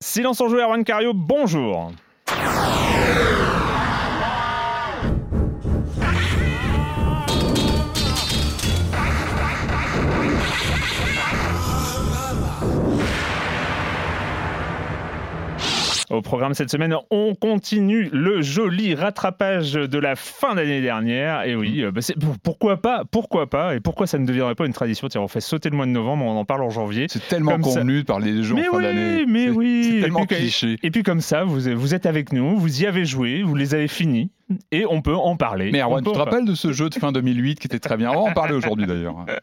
Silence en jeu, Erwan Cario, bonjour. Au programme cette semaine, on continue le joli rattrapage de la fin d'année dernière. Et oui, euh, bah pourquoi pas Pourquoi pas Et pourquoi ça ne deviendrait pas une tradition? Tiens, on fait sauter le mois de novembre, on en parle en janvier. C'est tellement Comme ça. convenu de parler des jeux Mais en fin oui, d'année. mais oui. C'est Et tellement puis, cliché. Et puis comme ça, vous, vous êtes avec nous, vous y avez joué, vous les avez finis, et on peut en parler. Mais Erwan, tu te rappelles de ce jeu de fin 2008 qui était très bien On va en parler aujourd'hui d'ailleurs.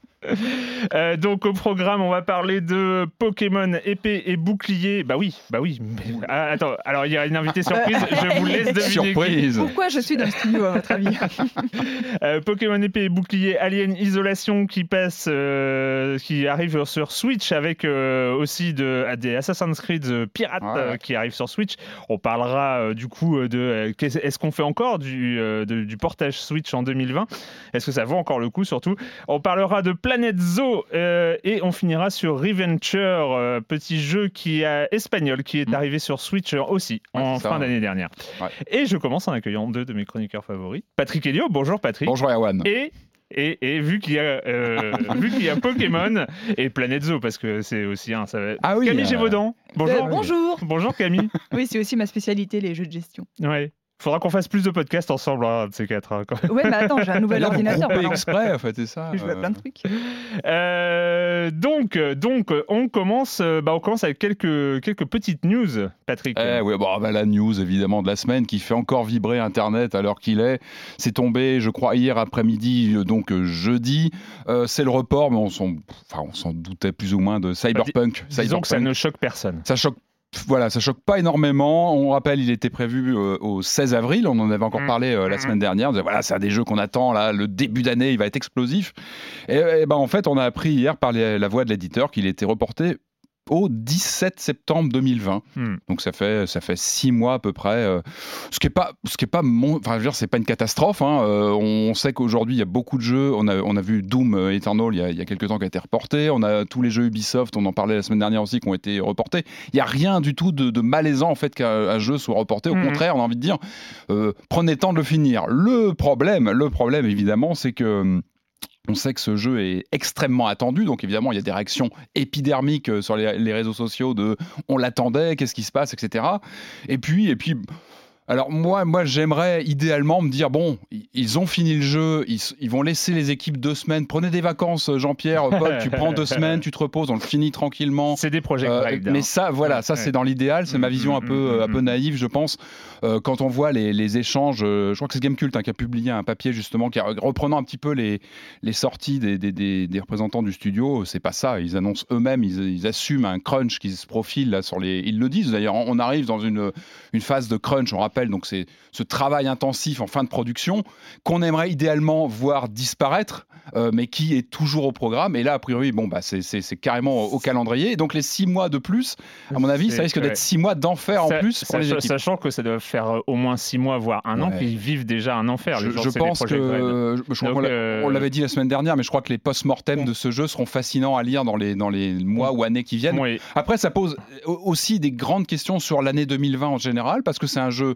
Euh, donc au programme, on va parler de Pokémon épée et bouclier. Bah oui, bah oui. mais- Ah, attends, alors il y a une invitée surprise, je vous laisse deviner. qui. Surprise Pourquoi je suis dans le studio, à votre avis Euh, Pokémon épée et bouclier Alien Isolation qui passe, euh, qui arrive sur Switch avec euh, aussi de, des Assassin's Creed pirates Ouais. euh, qui arrivent sur Switch. On parlera euh, du coup de euh, qu'est-ce- est-ce qu'on fait encore du, euh, de- du portage Switch en 2020 Est-ce que ça vaut encore le coup surtout? On parlera de Planet Zoo euh, et on finira sur Reventure, euh, petit jeu qui est espagnol qui est Mm. arrivé sur Switch aussi Ouais, en fin d'année dernière. Ouais. Et je commence en accueillant deux de mes chroniqueurs favoris. Patrick Elio, bonjour Patrick. Bonjour Erwan. Et, et, et vu qu'il y, a, euh, y Pokémon et Planet Zoo, parce que c'est aussi un. Ça va... Ah oui, Camille euh, Gévaudan, bonjour. Euh, bonjour Bonjour Camille. Oui, c'est aussi ma spécialité, les jeux de gestion. ouais. Faudra qu'on fasse plus de podcasts ensemble, hein, de ces quatre. hein, quand même. Ouais, mais attends, j'ai un nouvel Là, ordinateur maintenant. exprès, en fait, c'est ça Je à euh, plein de trucs. Euh, donc, donc, on commence, euh, bah, on commence avec quelques, quelques petites news, Patrick. Eh oui, bon, bah, la news évidemment de la semaine qui fait encore vibrer Internet à l'heure qu'il est. C'est tombé, je crois, hier après-midi, donc jeudi. Euh, c'est le report, mais on s'en, enfin, on s'en doutait plus ou moins de Cyberpunk. Disons que ça ne choque personne. Ça choque. Voilà, ça choque pas énormément. On rappelle, il était prévu euh, au 16 avril. On en avait encore Mm. parlé euh, la Mm. semaine dernière. On disait, voilà, c'est un des jeux qu'on attend là. Le début d'année, il va être explosif. Et, et ben en fait, on a appris hier par les- la voix de l'éditeur qu'il était reporté au 17 septembre 2020. Hmm. Donc ça fait ça fait six mois à peu près. euh, ce qui est pas ce qui est pas mon, enfin je veux dire c'est pas une catastrophe. hein. Euh, on sait qu'aujourd'hui il y a beaucoup de jeux. On a on a vu Doom euh, Eternal il y a, il y a quelques temps qui a été reporté. On a tous les jeux Ubisoft. On en parlait la semaine dernière aussi qui ont été reportés. Il y a rien du tout de, de malaisant en fait qu'un un jeu soit reporté. Au Mhm. contraire, on a envie de dire euh, prenez le temps de le finir. Le problème le problème évidemment c'est que hum, on sait que ce jeu est extrêmement attendu, donc évidemment il y a des réactions épidermiques euh, sur les, les réseaux sociaux de on l'attendait, qu'est-ce qui se passe, etc. Et puis, et puis Alors moi, moi j'aimerais idéalement me dire bon, ils ont fini le jeu, ils, vont laisser les équipes deux semaines. Prenez des vacances, Jean-Pierre, Paul, tu prends deux semaines, tu te reposes, on le finit tranquillement. C'est des projets Euh, mais hein. ça, voilà, ça c'est dans l'idéal, c'est ma Mm, vision un mm, peu, mm, euh, un peu naïve, je pense. Euh, quand on voit les, les échanges, euh, je crois que c'est Gamecult hein, qui a publié un papier justement qui a, reprenant un petit peu les, les sorties des, des- des- des représentants du studio, c'est pas ça. Ils annoncent eux-mêmes, ils, ils assument un crunch qui se profile là sur les. Ils le disent d'ailleurs. On arrive dans une, une phase de crunch. On rappelle rappelle, donc c'est ce travail intensif en fin de production qu'on aimerait idéalement voir disparaître, euh, mais qui est toujours au programme. Et là, a priori, bon, bah, c'est- carrément au calendrier. Et donc les six mois de plus, à mon avis, ça risque d'être six mois d'enfer en plus pour les sachant- équipes. Sachant que ça doit faire euh, au moins 6 mois, voire un an, Ouais. qu'ils vivent déjà un enfer. Je, pense que, je- je Donc, euh, on l'avait dit la semaine dernière, mais je crois que les post-mortem Bon. de ce jeu seront fascinants à lire dans les, dans les mois ou années qui viennent. Oui. Après, ça pose au- aussi des grandes questions sur l'année 2020 en général, parce que c'est un jeu,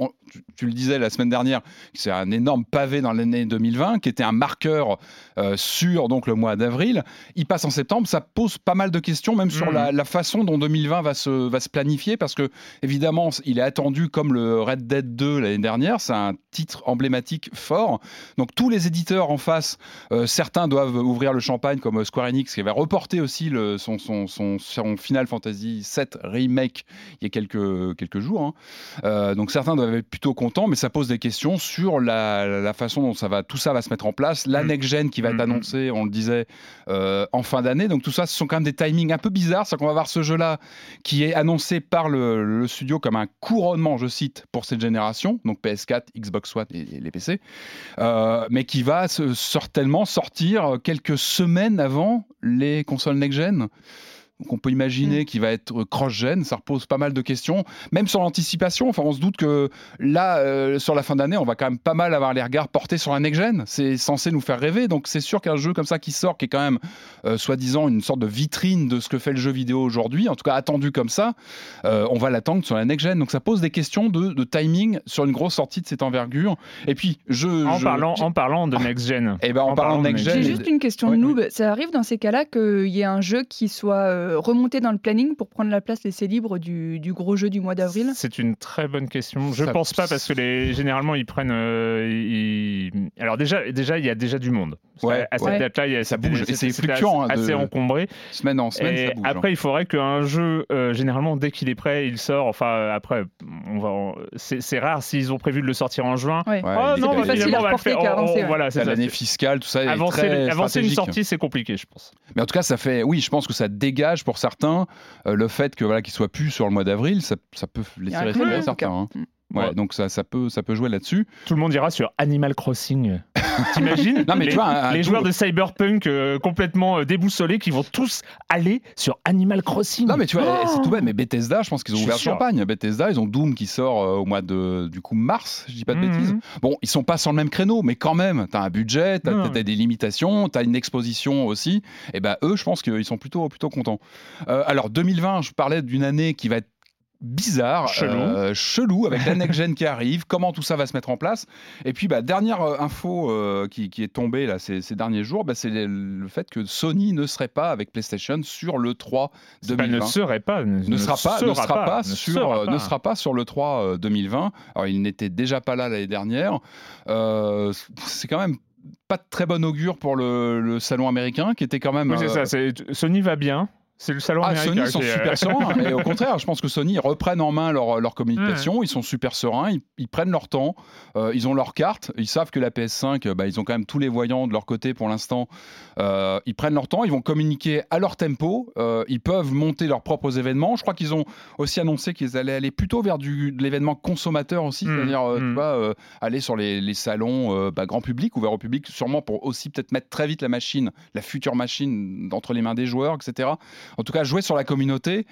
on- tu, tu le disais la semaine dernière, c'est un énorme pavé dans l'année 2020, qui était un marqueur euh, sur donc, le mois d'avril. Il passe en septembre, ça pose pas mal de questions, même sur Mhm. la, la façon dont 2020 va se, va se planifier, parce que évidemment, il est attendu comme le Red Dead 2 l'année dernière, c'est un titre emblématique fort. Donc tous les éditeurs en face, euh, certains doivent ouvrir le champagne, comme Square Enix, qui avait reporté aussi le- son, son, son, son Final Fantasy VII Remake il y a quelques, quelques jours. hein. Euh, donc certains doivent être plutôt contents, mais ça pose des questions sur la, la façon dont ça va, tout ça va se mettre en place, la Mm. next-gen qui va être Mm, mm. annoncée, on le disait, euh, en fin d'année. Donc tout ça, ce sont quand même des timings un peu bizarres. C'est qu'on va voir ce jeu-là qui est annoncé par le, le studio comme un couronnement, je cite, pour cette génération, donc PS4, Xbox One et, et les PC, euh, mais qui va certainement sortir quelques semaines avant les consoles next-gen. Donc on peut imaginer qu'il va être cross-gen, ça repose pas mal de questions, même sur l'anticipation. Enfin, on se doute que là, euh, sur la fin d'année, on va quand même pas mal avoir les regards portés sur la next-gen. C'est censé nous faire rêver, donc c'est sûr qu'un jeu comme ça qui sort, qui est quand même euh, soi-disant une sorte de vitrine de ce que fait le jeu vidéo aujourd'hui, en tout cas attendu comme ça, euh, on va l'attendre sur la next-gen. Donc ça pose des questions de, de timing sur une grosse sortie de cette envergure. Et puis, je... En, je- parlant, en parlant de Next Gen. Eh ben, en, parlant de next-gen... J'ai juste une question de noob. Ça arrive dans ces cas-là qu'il y ait un jeu qui soit euh, remonté dans le planning pour prendre la place laissée libre du, du gros jeu du mois d'avril? C'est une très bonne question. Je Ça- pense pas parce que les, généralement ils prennent. euh, ils- Alors déjà, déjà il y a déjà du monde. Ouais, à cette ouais. date-là, il y a- Ça bouge. C'est fluctuant, assez, hein, de- assez encombré. Semaine en semaine, Et ça bouge. hein. après, il faudrait qu'un jeu, euh, généralement, dès qu'il est prêt, il sort. Enfin, après, on va. en- C'est rare s'ils ont prévu de le sortir en juin. Ouais. Ouais, oh non, il- bah, facile finalement, à on va le faire. qu'à on- avancer, on- ouais. Voilà, c'est l'année fiscale, tout ça est Avancer, très avancer une stratégique. sortie, c'est compliqué, je pense. Mais en tout cas, ça fait, oui, je pense que ça dégage pour certains euh, le fait que voilà qu'il soit plus sur le mois d'avril, ça, ça peut laisser respirer certains. hein. Ouais, Ouais. donc ça, ça peut, ça peut jouer là-dessus. Tout le monde ira sur Animal Crossing. T'imagines Non, mais les, tu vois, un- les joueurs de Cyberpunk euh, complètement euh, déboussolés qui vont tous aller sur Animal Crossing. Non, mais tu vois, Oh c'est tout bête. Mais Bethesda, je pense qu'ils ont ouvert sûr. champagne. Bethesda, ils ont Doom qui sort euh, au mois de du coup mars, je dis pas de Mhm. bêtises. Bon, ils sont pas sur le même créneau, mais quand même, t'as un budget, t'as as des limitations, t'as une exposition aussi. Et ben eux, je pense qu'ils sont plutôt plutôt contents. Euh, alors 2020, je parlais d'une année qui va être bizarre, Chelou. euh, chelou avec la next gen qui arrive, comment tout ça va se mettre en place. Et puis bah, dernière euh, info euh, qui, qui est tombée là ces, ces derniers jours, bah, c'est le, fait que Sony ne serait pas avec PlayStation sur le 3 C'est pas 2020 ne serait pas. Ne, ne sera pas, ne sera pas, sur, sera pas. ne sera pas sur le 3 euh, 2020. Alors il n'était déjà pas là l'année dernière. Euh, c'est quand même pas de très bon augure pour le, le salon américain qui était quand même. Oui, c'est ça. Sony va bien. C'est le salon ah, américain. Sony sont est- super sereins. Et au contraire, je pense que Sony ils reprennent en main leur, leur communication. Ils sont super sereins. Ils, ils prennent leur temps. euh, ils ont leur carte. Ils savent que la PS5, euh, bah, ils ont quand même tous les voyants de leur côté pour l'instant. Euh, ils prennent leur temps. Ils vont communiquer à leur tempo. euh, ils peuvent monter leurs propres événements. Je crois qu'ils ont aussi annoncé qu'ils allaient aller plutôt vers du, de l'événement consommateur aussi. Mm, C'est-à-dire, euh, mm. euh, aller sur les, les salons euh, bah, grand public, ouverts au public, sûrement pour aussi peut-être mettre très vite la machine, la future machine, entre les mains des joueurs, etc. En tout cas, jouer sur la communauté.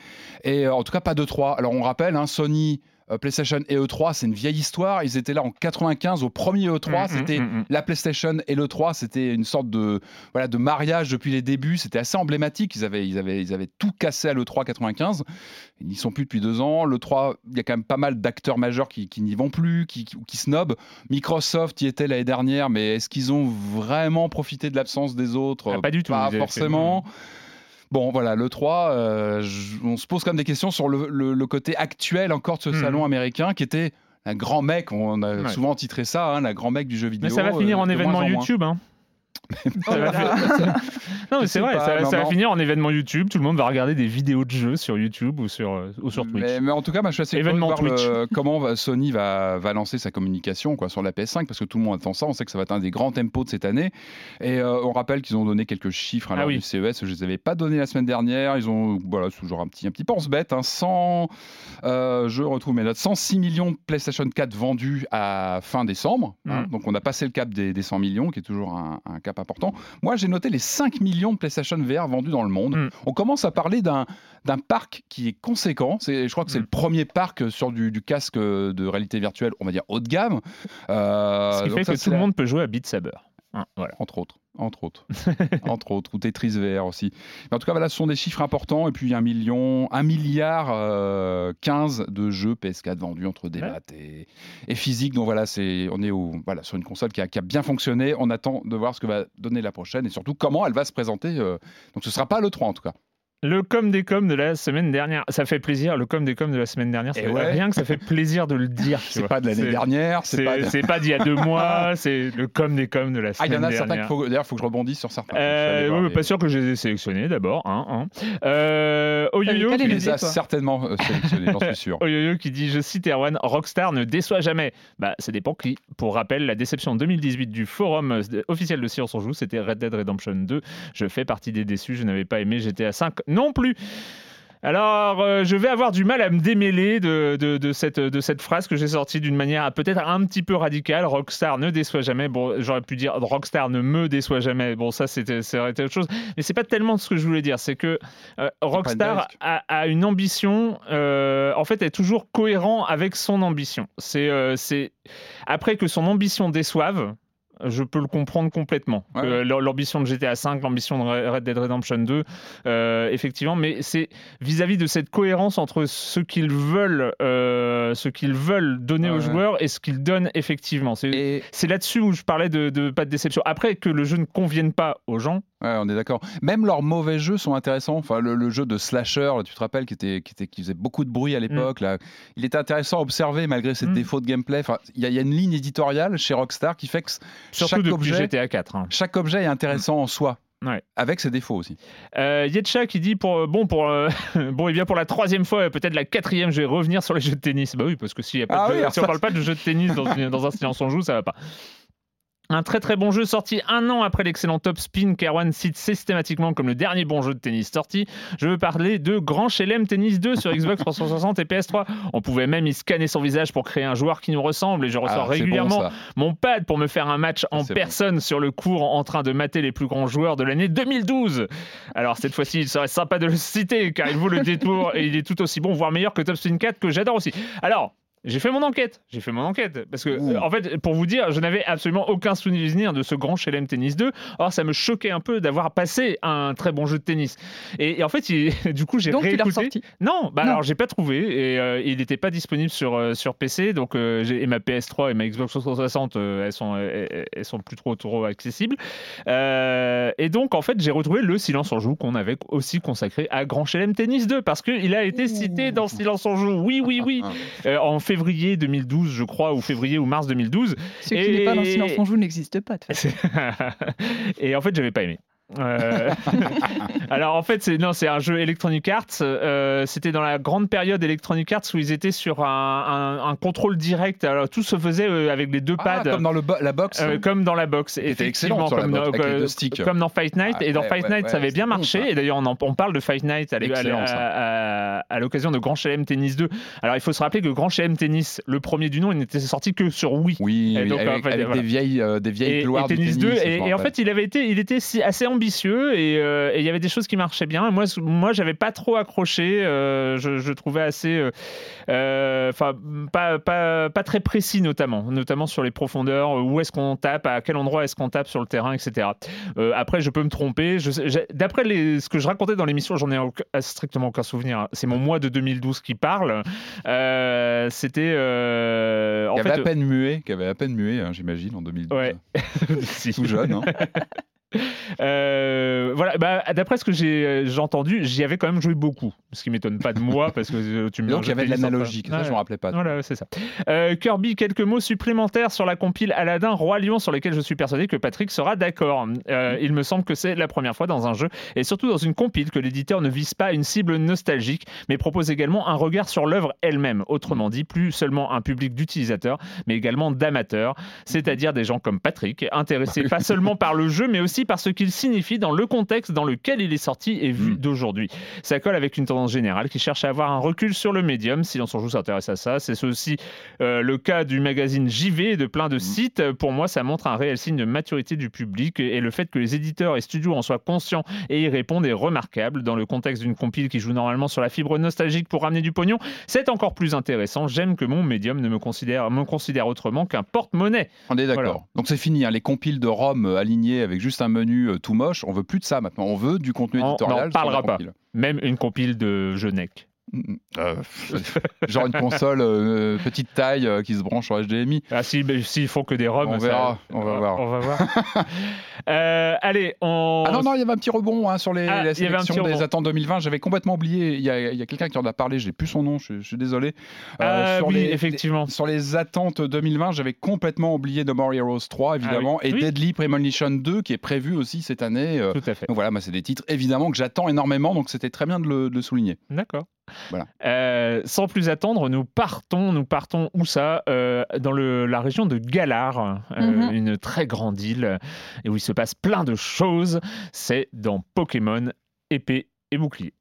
Et euh, en tout cas, pas de 3. Alors, on rappelle, hein, Sony, euh, PlayStation et E3, c'est une vieille histoire. Ils étaient là en 95 au premier E3. Mm, mm, c'était mm, mm. la PlayStation et l'E3. C'était une sorte de, voilà, de mariage depuis les débuts. C'était assez emblématique. Ils avaient, ils, avaient, ils avaient tout cassé à l'E3 95. Ils n'y sont plus depuis deux ans. L'E3, il y a quand même pas mal d'acteurs majeurs qui, qui n'y vont plus, qui, qui, qui snobent. Microsoft y était l'année dernière, mais est-ce qu'ils ont vraiment profité de l'absence des autres? Ah, pas du tout. Pas fait- forcément. Bon, voilà, le 3, euh, on se pose quand même des questions sur le, le- le côté actuel encore de ce Mhm. salon américain qui était un grand mec, on a Ouais. souvent titré ça, hein, la grand mec du jeu vidéo. Mais ça va finir euh, en événement moins en moins. YouTube. Hein. Oh. Non, mais c'est vrai, ça, va finir en événement YouTube. Tout le monde va regarder des vidéos de jeux sur YouTube ou sur, euh, ou sur Twitch. Mais, mais en tout cas, moi, je suis assez Événement voir le- Twitch. comment Sony va, va lancer sa communication quoi, sur la PS5, parce que tout le monde attend ça. On sait que ça va être un des grands tempos de cette année. Et euh, on rappelle qu'ils ont donné quelques chiffres à Ah l'heure oui. du CES. Je ne les avais pas donnés la semaine dernière. Ils ont, voilà, toujours un petit, un petit pense-bête. Hein, 100, euh, je retrouve mes notes, 106 millions de PlayStation 4 vendus à fin décembre. hein. Mhm. donc on a passé le cap des, des 100 millions, qui est toujours un, un cap important. Moi, j'ai noté les 5 millions de PlayStation VR vendus dans le monde. Mhm. On commence à parler d'un d'un parc qui est conséquent. Je crois que c'est Mm. le premier parc sur du, du casque de réalité virtuelle, on va dire haut de gamme. Euh, Ce qui fait que tout le la- monde peut jouer à Beat Saber. Hein, voilà. Entre autres, entre autres, entre autres, ou Tetris VR aussi. Mais en tout cas, voilà, ce sont des chiffres importants. Et puis un million, un milliard euh, 15 de jeux PS4 vendus entre des Ouais. et, et physique. Donc voilà, c'est, on est au, voilà, sur une console qui a, qui a bien fonctionné. On attend de voir ce que va donner la prochaine et surtout comment elle va se présenter. euh. Donc ce sera pas le 3 en tout cas. Le com des coms de la semaine dernière, ça fait plaisir. Le com des coms de la semaine dernière, ça- ouais. rien que ça fait plaisir de le dire. C'est pas de l'année C'est- dernière, c'est C'est pas. de- c'est d'il y a deux mois, c'est le com des coms de la Ah, il y semaine en a certains dernière. faut. D'ailleurs, il faut que je rebondisse sur certains. Euh, allé oui, voir mais les- pas sûr que je les ai sélectionnés d'abord. Hein, hein. Euh, Oyoyo qui les toi. certainement euh, sélectionnés, j'en suis sûr. Oyoyo qui dit, je cite Erwan, Rockstar ne déçoit jamais. Bah, ça dépend qui. Pour rappel, la déception 2018 du forum euh, officiel de Silence on Joue, c'était Red Dead Redemption 2. Je fais partie des déçus, je n'avais pas aimé GTA 5 non plus. Alors, euh, je vais avoir du mal à me démêler de, de- de cette, de cette phrase que j'ai sortie d'une manière peut-être un petit peu radicale. Rockstar ne déçoit jamais. Bon, j'aurais pu dire Rockstar ne me déçoit jamais. Bon, ça, c'était, ça aurait été autre chose. Mais c'est pas tellement ce que je voulais dire. C'est que euh, Rockstar a, a une ambition, euh, en fait, est toujours cohérent avec son ambition. C'est, c'est après que son ambition déçoive. Je peux le comprendre complètement. Ouais. L'am- L'ambition de GTA V, l'ambition de Red Dead Redemption 2, euh, effectivement, mais c'est vis-à-vis de cette cohérence entre ce qu'ils veulent, euh, ce qu'ils veulent donner Ouais, aux joueurs et ce qu'ils donnent effectivement. C'est Et c'est là-dessus où je parlais de, de pas de déception. Après que le jeu ne convienne pas aux gens, ouais, on est d'accord. Même leurs mauvais jeux sont intéressants. Enfin, le, le jeu de slasher, là, tu te rappelles, qui était, qui était, qui faisait beaucoup de bruit à l'époque. Là, il était intéressant à observer malgré ses Mm. défauts de gameplay. Enfin, il y, a- il y a une ligne éditoriale chez Rockstar qui fait que s- surtout chaque depuis objet, GTA 4. hein. chaque objet est intéressant en soi. Ouais. Avec ses défauts aussi. Euh, Yetcha qui dit pour bon pour euh, bon et bien pour la troisième fois et peut-être la quatrième je vais revenir sur les jeux de tennis bah oui parce que s'il y a pas Ah de- oui, si on parle pas de jeux de tennis dans, dans un silence on joue ça va pas un très très bon jeu sorti un an après l'excellent Top Spin qu'Erwan cite systématiquement comme le dernier bon jeu de tennis sorti. Je veux parler de Grand Chelem Tennis 2 sur Xbox 360 et PS3. On pouvait même y scanner son visage pour créer un joueur qui nous ressemble et je reçois Ah, régulièrement bon, mon pad pour me faire un match en bon. personne sur le cours en train de mater les plus grands joueurs de l'année 2012. Alors cette fois-ci, il serait sympa de le citer car il vaut le détour et il est tout aussi bon, voire meilleur que Top Spin 4 que j'adore aussi. Alors, j'ai fait mon enquête. J'ai fait mon enquête. Parce que, euh, en fait, pour vous dire, je n'avais absolument aucun souvenir de ce grand Chelem Tennis 2. Or, ça me choquait un peu d'avoir passé un très bon jeu de tennis. Et, et en fait, il- du coup, j'ai Donc tu l'as réécouté. ressorti. Non, bah Non. alors j'ai pas trouvé et euh, il n'était pas disponible sur, euh, sur PC donc euh, j'ai- et ma PS3 et ma Xbox 360 euh, elles sont elles, elles sont plus trop trop accessibles Euh, et donc en fait j'ai retrouvé le Silence en joue qu'on avait aussi consacré à Grand Chelem Tennis 2 parce que il a été cité dans Silence en joue oui oui oui Euh, en février 2012 je crois ou février ou mars 2012 Ce qui n'est pas dans Silence on joue n'existe pas. de et en fait, j'avais pas aimé. Euh, Alors en fait, c'est non, c'est un jeu Electronic Arts. euh, C'était dans la grande période Electronic Arts où ils étaient sur un, un- un contrôle direct. Alors tout se faisait euh, avec les deux Ah, pads. comme dans le bo- la box. Euh, comme dans la box, effectivement, comme, box, dans, avec les comme dans Fight Night. Ah, et dans ouais, Fight ouais, Night, ouais, ça avait bien marché. Et d'ailleurs, on, en- on parle de Fight Night à, l'occasion de Grand Chelem Tennis 2. Alors, il faut se rappeler que Grand Chelem Tennis, le premier du nom, il n'était sorti que sur Wii. Oui, Et donc, avec, en fait, avec voilà. des vieilles, des vieilles et, gloires et du tennis 2 tennis, je et, en fait il avait été il était si- assez ambitieux et, euh, et il y avait des choses qui marchaient bien moi moi j'avais pas trop accroché euh, je, je trouvais assez euh, enfin pas, pas, pas très précis notamment notamment sur les profondeurs où est-ce qu'on tape à quel endroit est-ce qu'on tape sur le terrain etc après je peux me tromper d'après ce que je racontais dans l'émission j'en ai aucun- strictement aucun souvenir c'est mon mois de 2012 qui parle Euh, c'était euh, en avait fait à peine muet, qui avait à peine muet, hein, j'imagine, en 2012. Ouais. si. Tout jeune. hein. Euh, voilà, bah, d'après ce que j'ai j'ai entendu, j'y avais quand même joué beaucoup. Ce qui m'étonne pas de moi, parce que euh, tu me Donc il y avait de l'analogie, ça Ouais. je me rappelais pas. Voilà, c'est ça. Euh, Kirby, quelques mots supplémentaires sur la compile Aladdin Roi Lion sur lesquels je suis persuadé que Patrick sera d'accord. Euh, il me semble que c'est la première fois dans un jeu et surtout dans une compile que l'éditeur ne vise pas une cible nostalgique mais propose également un regard sur l'œuvre elle-même. Autrement dit, plus seulement un public d'utilisateurs mais également d'amateurs, c'est-à-dire des gens comme Patrick, intéressés pas seulement par le jeu mais aussi par ce qu'il signifie dans le contexte dans lequel il est sorti et vu Mm. d'aujourd'hui. Ça colle avec une tendance générale qui cherche à avoir un recul sur le médium. Silence on joue s'intéresse à ça. C'est aussi euh, le cas du magazine JV et de plein de sites. Euh, Pour moi, ça montre un réel signe de maturité du public et le fait que les éditeurs et studios en soient conscients et y répondent est remarquable. Dans le contexte d'une compile qui joue normalement sur la fibre nostalgique pour ramener du pognon, c'est encore plus intéressant. J'aime que mon médium ne me considère, me considère autrement qu'un porte-monnaie. On est d'accord. Voilà. Donc c'est fini, hein, les compiles de ROM euh, alignés avec juste un menu euh, tout moche, on veut plus de ça maintenant. On veut du contenu On éditorial. n'en sur parlera pas. Même une compile de Genec. Euh, genre une console euh, petite taille euh, qui se branche sur HDMI. Ah si, mais s'ils font que des ROM, On ça- verra, on va voir. On va voir. Allez, on. Ah non, non, il y avait un petit rebond hein, sur les, Ah, la sélection des attentes 2020. J'avais complètement oublié. Il y a, a quelqu'un qui en a parlé, j'ai plus son nom, je, je suis désolé. Ah sur oui, les- effectivement. Sur les attentes 2020, j'avais complètement oublié No More Heroes 3, évidemment, Ah oui. et Oui. Deadly Premonition 2, qui est prévu aussi cette année. Tout à fait. donc voilà, moi, c'est des titres évidemment que j'attends énormément, donc c'était très bien de le, de le souligner. D'accord. Voilà. Euh, sans plus attendre, nous partons, nous partons où ça Euh, Dans le, la région de Galar, euh, Mhm. une très grande île et où il se passe plein de choses. C'est dans Pokémon épée et bouclier.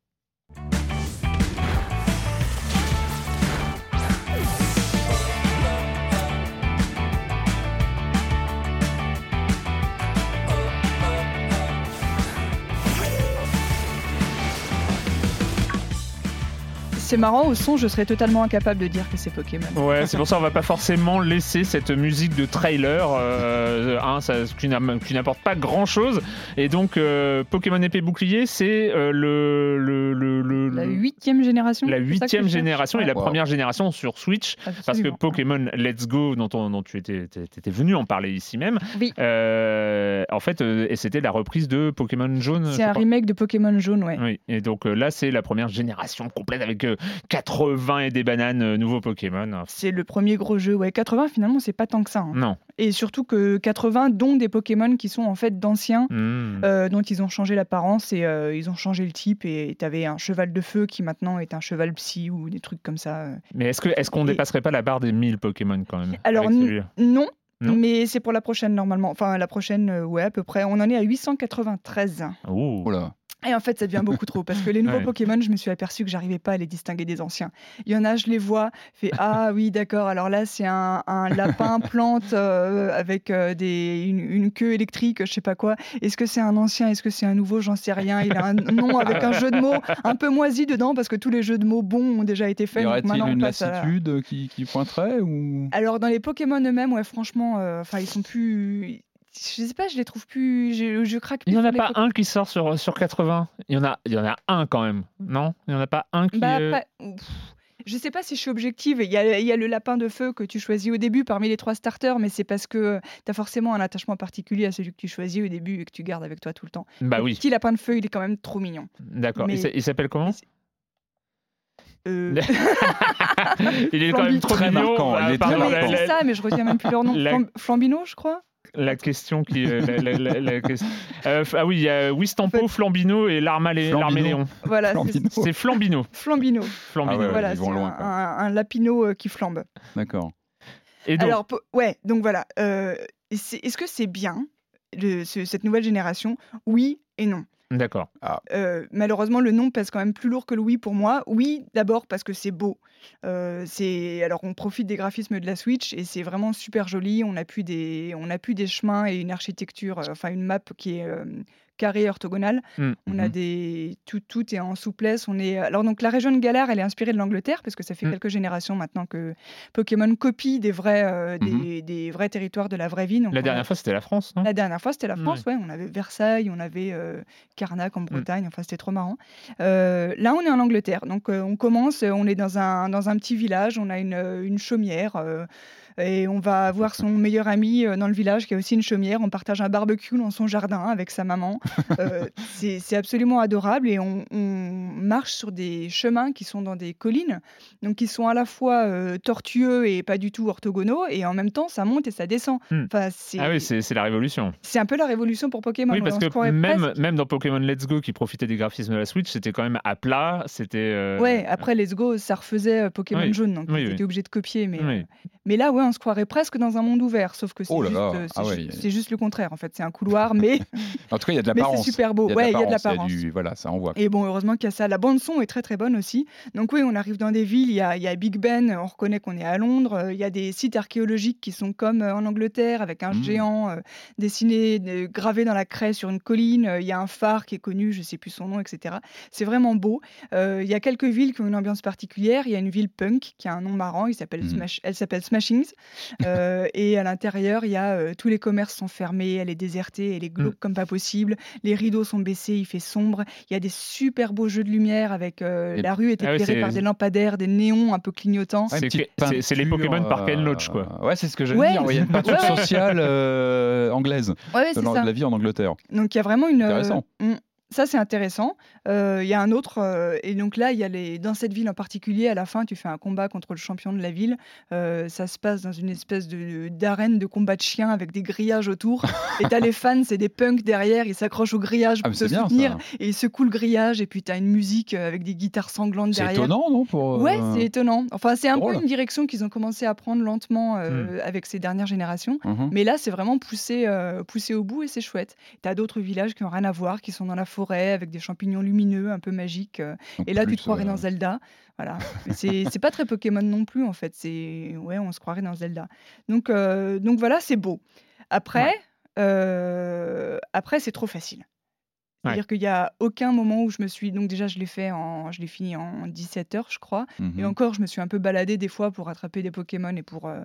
C'est marrant, au son, je serais totalement incapable de dire que c'est Pokémon. Ouais, c'est pour ça qu'on va pas forcément laisser cette musique de trailer euh, hein, ça- qui n'a- qui n'apporte pas grand chose. Et donc, euh, Pokémon épée bouclier, c'est euh, le, le, le, le- La huitième génération la huitième génération et la Wow. première génération sur Switch. Parce que. Pokémon Let's Go, dont, on- dont tu étais, venu en parler ici même, Oui. euh, en fait, euh, et c'était la reprise de Pokémon Jaune. C'est un crois. remake de Pokémon jaune, ouais. Oui, et donc euh, là, c'est la première génération complète avec euh, 80 et des bananes euh, nouveaux Pokémon. C'est le premier gros jeu, ouais. 80, finalement, c'est pas tant que ça. hein. Non. Et surtout que 80, dont des Pokémon qui sont en fait d'anciens, euh, dont ils ont changé l'apparence et euh, ils ont changé le type. Et t'avais un cheval de feu qui maintenant est un cheval psy ou des trucs comme ça. Mais est-ce que est-ce qu'on Et- dépasserait pas la barre des 1000 Pokémon quand même Alors, Non. Non mais c'est pour la prochaine normalement. Enfin, la prochaine, euh, ouais, à peu près. On en est à 893. Ouh. Oh là. Et en fait, ça devient beaucoup trop parce que les nouveaux Ouais. Pokémon, je me suis aperçu que j'arrivais pas à les distinguer des anciens. Il y en a, je les vois, fait ah oui, d'accord. Alors là, c'est un, un lapin plante euh, avec euh, des, une, une queue électrique, je sais pas quoi. Est-ce que c'est un ancien Est-ce que c'est un nouveau J'en sais rien. Il a un nom avec un jeu de mots un peu moisi dedans parce que tous les jeux de mots bons ont déjà été Y faits. donc aurait-il une passe à lassitude qui, qui pointerait ou? Alors dans les Pokémon eux-mêmes, ouais, franchement, euh, enfin ils sont plus. Je sais pas, je les trouve plus. Je, je craque. Il plus n'y en a pas un qui sort sur, sur 80 il y, en a, il y en a un quand même, non? Il n'y en a pas un qui... Bah, euh, pas- Pff, Je sais pas si je suis objective. Il y, a, il y a le lapin de feu que tu choisis au début parmi les trois starters, mais c'est parce que tu as forcément un attachement particulier à celui que tu choisis au début et que tu gardes avec toi tout le temps. Bah le oui, petit lapin de feu, il est quand même trop mignon. d'accord. mais- Il s'a- Il s'appelle comment? Euh, Il est quand même trop Très mignon. marquant, bah, il est Non, mais ça, mais je retiens même plus leur nom. La- Flam- Flambino, je crois La question qui. euh, la- la- la- la question- Euh, ah oui, il y a Wistampo, En fait- Flambino et. Larméléon. Voilà, c'est Flambino. C'est Flambino. Flambino. Flambino. Ah ouais, voilà, ils c'est vont un, un- un lapino euh, qui flambe. D'accord. Et donc, Alors, ouais, donc voilà. euh, Est-ce que c'est bien, le- ce- cette nouvelle génération? Oui et non. D'accord. Euh, malheureusement, le nom pèse quand même plus lourd que le oui pour moi. Oui, d'abord parce que c'est beau. Euh, c'est alors on profite des graphismes de la Switch et c'est vraiment super joli. On a pu des on a pu des chemins et une architecture, euh, enfin une map qui est euh, carrée orthogonale. Mm. On a Mhm. des tout tout est en souplesse. On est alors donc la région de Galar, elle est inspirée de l'Angleterre parce que ça fait Mm. quelques générations maintenant que Pokémon copie des vrais euh, des, des vrais territoires de la vraie vie. Donc La a- dernière fois, c'était la France, la dernière fois, c'était la. France, ouais. On avait Versailles, on avait euh, Carnac en Bretagne, enfin, c'était trop marrant. Euh, là, on est en Angleterre, donc euh, on commence, on est dans un, dans un petit village, on a une, une chaumière. Et on va voir son meilleur ami euh, dans le village qui a aussi une chaumière. On partage un barbecue dans son jardin avec sa maman. Euh, c'est absolument adorable et on, on marche sur des chemins qui sont dans des collines, donc qui sont à la fois euh, tortueux et pas du tout orthogonaux, et en même temps ça monte et ça descend. Hmm. Enfin, Ah oui, c'est la révolution. c'est un peu la révolution pour Pokémon. Oui, ouais, parce que même, presque- même dans Pokémon Let's Go, qui profitait des graphismes de la Switch, c'était quand même à plat. C'était. euh, Ouais, après Let's Go, ça refaisait Pokémon Oui. jaune, donc Oui, oui. obligés de copier. Mais, mais là, ouais, on se croirait presque dans un monde ouvert, sauf que c'est Oh juste, euh, ah ouais, ju- juste le contraire. En fait, c'est un couloir, mais, En tout cas, il y a de mais c'est l'apparence. super beau. Il y a ouais, il y a de l'apparence. du- Voilà, ça envoie. Et bon, heureusement qu'il y a ça. La bande son est très très bonne aussi. Donc oui, on arrive dans des villes, il y a, il y a Big Ben, on reconnaît qu'on est à Londres. Euh, Il y a des sites archéologiques qui sont comme euh, en Angleterre, avec un Mm. géant euh, dessiné, euh, gravé dans la craie sur une colline. Euh, Il y a un phare qui est connu, je sais plus son nom, etc. C'est vraiment beau. Euh, il y a quelques villes qui ont une ambiance particulière. Il y a une ville punk qui a un nom marrant, il s'appelle Mhm. Smash- elle s'appelle Smashings. Euh, et à l'intérieur, il y a euh, tous les commerces sont fermés, elle est désertée, elle est glauque comme pas possible. Les rideaux sont baissés, il fait sombre. Il y a des super beaux jeux de lumière avec euh, Et- la rue est Ah éclairée par des lampadaires, des néons un peu clignotants. Ouais, C'est les Pokémon Park and Lodge, quoi. Ouais, c'est ce que j'allais Ouais. dire. Il y a une peinture sociale euh, anglaise Ouais, ouais, de la, ça. de la vie en Angleterre. Donc il y a vraiment une. euh, Intéressant. mm, ça c'est intéressant. Euh, Il y a un autre euh, et donc là il y a les dans cette ville en particulier à la fin tu fais un combat contre le champion de la ville. Euh, ça se passe dans une espèce de d'arène de combat de chiens avec des grillages autour. et t'as les fans c'est des punks derrière ils s'accrochent au grillage Ah, pour te c'est bien soutenir ça. et ils secouent le grillage et puis t'as une musique avec des guitares sanglantes C'est derrière. étonnant, non pour, Ouais, c'est étonnant. Enfin, c'est un drôle. peu une direction qu'ils ont commencé à prendre lentement euh, avec ces dernières générations. mhm. Mais là, c'est vraiment poussé, poussé au bout et c'est chouette. Tu as d'autres villages qui n'ont rien à voir, qui sont dans la forêt avec des champignons lumineux, un peu magiques. euh, et là, tu plus, te croirais euh, dans Zelda. Voilà. Mais C'est c'est pas très Pokémon non plus, en fait. C'est Ouais, on se croirait dans Zelda. Donc, euh, donc voilà, c'est beau. Après, euh, après c'est trop facile. C'est-à-dire qu'il n'y a aucun moment où je me suis. Donc, déjà, je l'ai fait en. Je l'ai fini en 17 heures, je crois. mhm. Et encore, je me suis un peu baladée des fois pour attraper des Pokémon et pour euh,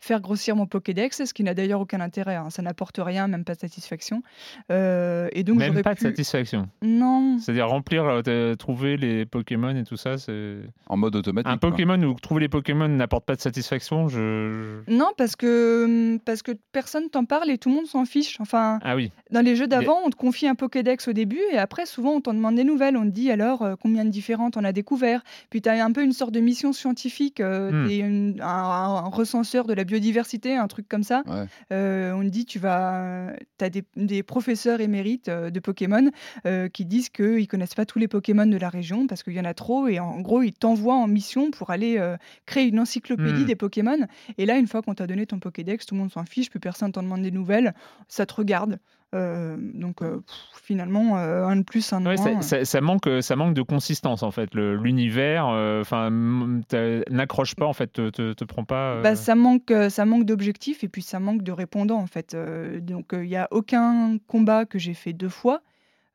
faire grossir mon Pokédex, ce qui n'a d'ailleurs aucun intérêt. hein. Ça n'apporte rien, même pas de satisfaction. Euh, et donc, Même pas de satisfaction. Non. C'est-à-dire remplir, euh, de- trouver les Pokémon et tout ça, c'est. En mode automatique. Un quoi. Pokémon où trouver les Pokémon n'apporte pas de satisfaction, je. Non, parce que, parce que personne t'en parle et tout le monde s'en fiche. Enfin, Ah oui. dans les jeux d'avant, on te confie un Pokédex au début et après, souvent, on t'en demande des nouvelles. On te dit alors euh, combien de différentes on a découvert. Puis tu as un peu une sorte de mission scientifique. euh, Hmm. une- un, un recenseur de la biodiversité, un truc comme ça. Ouais. Euh, on te dit tu vas, as des, des professeurs émérites euh, de Pokémon euh, qui disent qu'ils ne connaissent pas tous les Pokémon de la région parce qu'il y en a trop et en gros ils t'envoient en mission pour aller euh, créer une encyclopédie Hmm. des Pokémon. Et là, une fois qu'on t'a donné ton Pokédex, tout le monde s'en fiche, plus personne t'en demande des nouvelles, ça te regarde. Euh, donc euh, pff, finalement, euh, un de plus, un de Ouais, moins. ça, ça- ça manque, ça manque de consistance en fait. L'univers, enfin, n'accroche pas en fait, te, te, te prend pas. Bah, ça manque, ça manque d'objectifs et puis ça manque de répondants en fait. Donc il n'y a aucun combat que j'ai fait deux fois.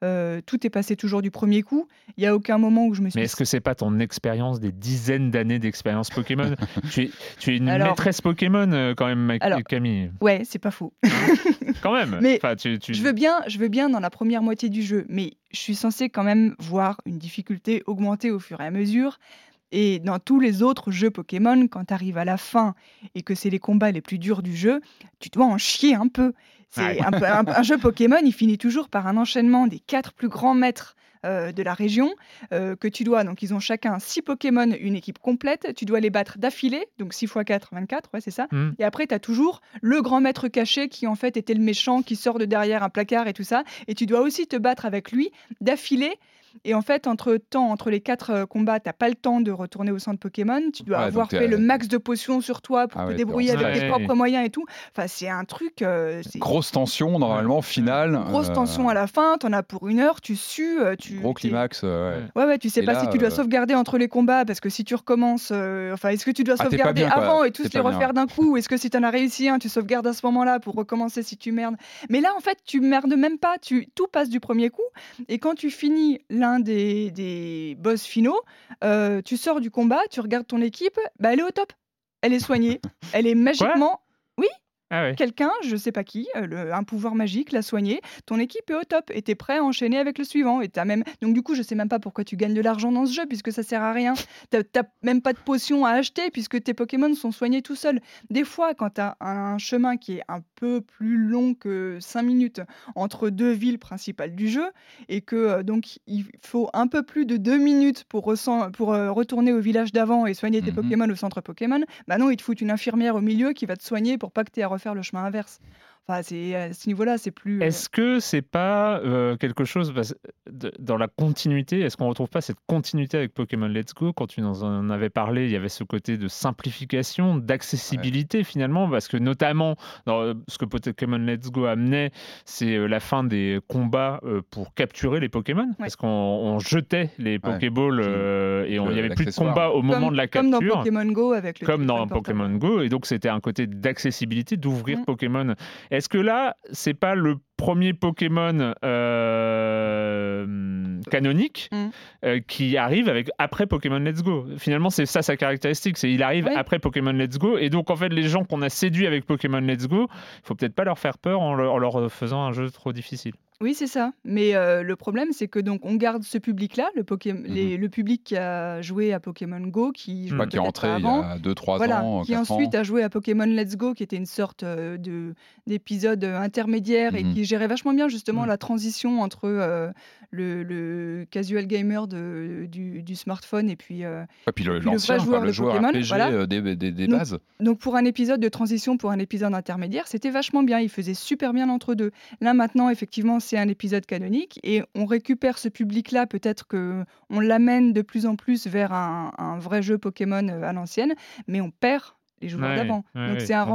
Euh, tout est passé toujours du premier coup. Il n'y a aucun moment où je me suis. Mais est-ce que c'est pas ton expérience des dizaines d'années d'expérience Pokémon? Tu, es, tu es une Alors- maîtresse Pokémon euh, quand même, Alors- Camille. Ouais, c'est pas faux. Quand même. Mais Enfin, tu, tu- Je veux bien, je veux bien dans la première moitié du jeu, mais je suis censée quand même voir une difficulté augmenter au fur et à mesure. Et dans tous les autres jeux Pokémon, quand tu arrives à la fin et que c'est les combats les plus durs du jeu, tu dois en chier un peu. C'est un jeu Pokémon, il finit toujours par un enchaînement des quatre plus grands maîtres euh, de la région euh, que tu dois. Donc ils ont chacun six Pokémon, une équipe complète. Tu dois les battre d'affilée, donc 6 x 4, 24, ouais, c'est ça. Hmm. Et après, tu as toujours le grand maître caché qui en fait était le méchant qui sort de derrière un placard et tout ça. Et tu dois aussi te battre avec lui d'affilée. Et en fait, entre temps, entre les quatre euh, combats, t'as pas le temps de retourner au centre Pokémon. Tu dois Ouais, avoir fait le max de potions sur toi pour Ah te ouais, débrouiller avec tes propres moyens et tout. Enfin, c'est un truc. euh, Grosse tension, normalement, finale. grosse euh, tension à la fin. T'en as pour une heure. Tu sues. euh, tu Gros climax. euh, ouais. Ouais, ouais, tu sais Et pas là, si tu dois euh, sauvegarder entre les combats parce que si tu recommences, euh, enfin, est-ce que tu dois Ah, sauvegarder bien, avant et tous les refaire d'un coup ou est-ce que si tu en as réussi un, tu sauvegardes à ce moment-là pour recommencer si tu merdes? Mais là, en fait, tu merdes même pas, tu tout passe du premier coup et quand tu finis l'un des, des boss finaux, euh, tu sors du combat, tu regardes ton équipe, bah elle est au top, elle est soignée, elle est magiquement. Ah quelqu'un, je sais pas qui, euh, le- un pouvoir magique l'a soigné, ton équipe est au top et t'es prêt à enchaîner avec le suivant. Et t'as même... Donc du coup, je sais même pas pourquoi tu gagnes de l'argent dans ce jeu puisque ça sert à rien. T'as t'as même pas de potion à acheter puisque tes Pokémon sont soignés tout seuls. Des fois, quand t'as un chemin qui est un peu plus long que 5 minutes entre deux villes principales du jeu et que euh, donc il faut un peu plus de 2 minutes pour, ressent- pour euh, retourner au village d'avant et soigner tes Mhm. Pokémon au centre Pokémon, bah non, ils te foutent une infirmière au milieu qui va te soigner pour pas que tu aies à refaire le chemin inverse. Enfin, c'est à ce niveau-là, c'est plus. euh, Est-ce que c'est pas euh, quelque chose de- dans la continuité Est-ce qu'on retrouve pas cette continuité avec Pokémon Let's Go? Quand tu nous en avais parlé, il y avait ce côté de simplification, d'accessibilité finalement, parce que notamment dans euh, ce que Pokémon Let's Go amenait, c'est euh, la fin des combats euh, pour capturer les Pokémon, parce qu'on on jetait les Pokéballs euh, et il y avait plus de combat au moment comme, de la comme capture dans Pokémon Go avec le comme dans. Pokémon Go, et donc c'était un côté d'accessibilité, d'ouvrir. Pokémon. Est-ce que là, c'est pas le premier Pokémon euh, canonique Mm. euh, qui arrive avec après Pokémon Let's Go? Finalement, c'est ça sa caractéristique, c'est il arrive Oui. après Pokémon Let's Go, et donc en fait, les gens qu'on a séduits avec Pokémon Let's Go, il faut peut-être pas leur faire peur en leur faisant un jeu trop difficile. Oui, c'est ça. Mais euh, le problème, c'est que donc on garde ce public-là, le, les- le public qui a joué à Pokémon Go, qui jouait Bah, qui est peut-être il y avant, a 2-3 voilà, ans, qui 4 ensuite ans. a joué à Pokémon Let's Go, qui était une sorte euh, de d'épisode euh, intermédiaire et Mhm. qui gérait vachement bien justement la transition entre le, le casual gamer de, du, du smartphone et puis Et puis le- puis le l'ancien, vrai quoi, joueur le de joueur Pokémon, RPG voilà. des, des- des Donc, bases. Donc pour un épisode de transition, pour un épisode intermédiaire, c'était vachement bien. Il faisait super bien l'entre-deux. Là maintenant, effectivement, c'est un épisode canonique et on récupère ce public-là. Peut-être que on l'amène de plus en plus vers un, un vrai jeu Pokémon euh, à l'ancienne, mais on perd les joueurs Ouais, d'avant. ouais, Donc ouais. c'est un